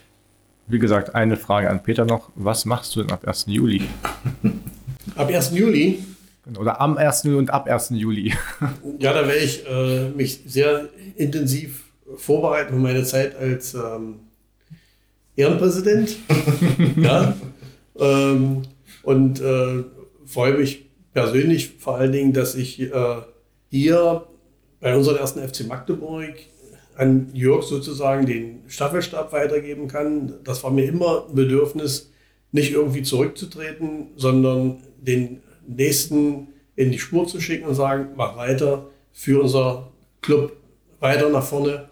Wie gesagt, eine Frage an Peter noch. Was machst du denn ab 1. Juli? ab 1. Juli oder am 1. und ab 1. Juli. Ja, da werde ich äh, mich sehr intensiv vorbereiten für meine Zeit als ähm, Ehrenpräsident. ja, ähm, und äh, freue mich persönlich vor allen Dingen, dass ich äh, hier bei unserem ersten FC Magdeburg an Jörg sozusagen den Staffelstab weitergeben kann. Das war mir immer ein Bedürfnis, nicht irgendwie zurückzutreten, sondern den nächsten in die Spur zu schicken und sagen, mach weiter für unser Club weiter nach vorne.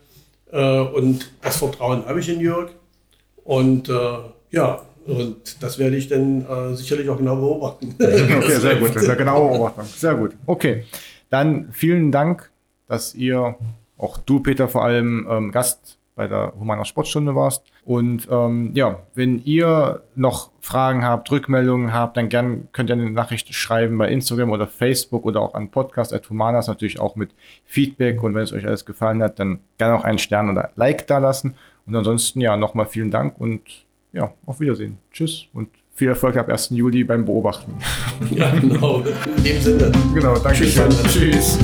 Äh, und das Vertrauen habe ich in Jörg. Und äh, ja, und das werde ich dann äh, sicherlich auch genau beobachten. Okay, sehr gut. Sehr genau beobachten. Sehr gut. Okay. Dann vielen Dank, dass ihr, auch du, Peter, vor allem ähm, Gast bei der Humaner Sportstunde warst. Und ähm, ja, wenn ihr noch Fragen habt, Rückmeldungen habt, dann gern könnt ihr eine Nachricht schreiben bei Instagram oder Facebook oder auch an podcast.humanas, natürlich auch mit Feedback. Und wenn es euch alles gefallen hat, dann gerne auch einen Stern oder Like da lassen. Und ansonsten ja, nochmal vielen Dank und ja, auf Wiedersehen. Tschüss und viel Erfolg ab 1. Juli beim Beobachten. Ja, genau. In dem Sinne. Genau, danke. Tschüss. Tschüss.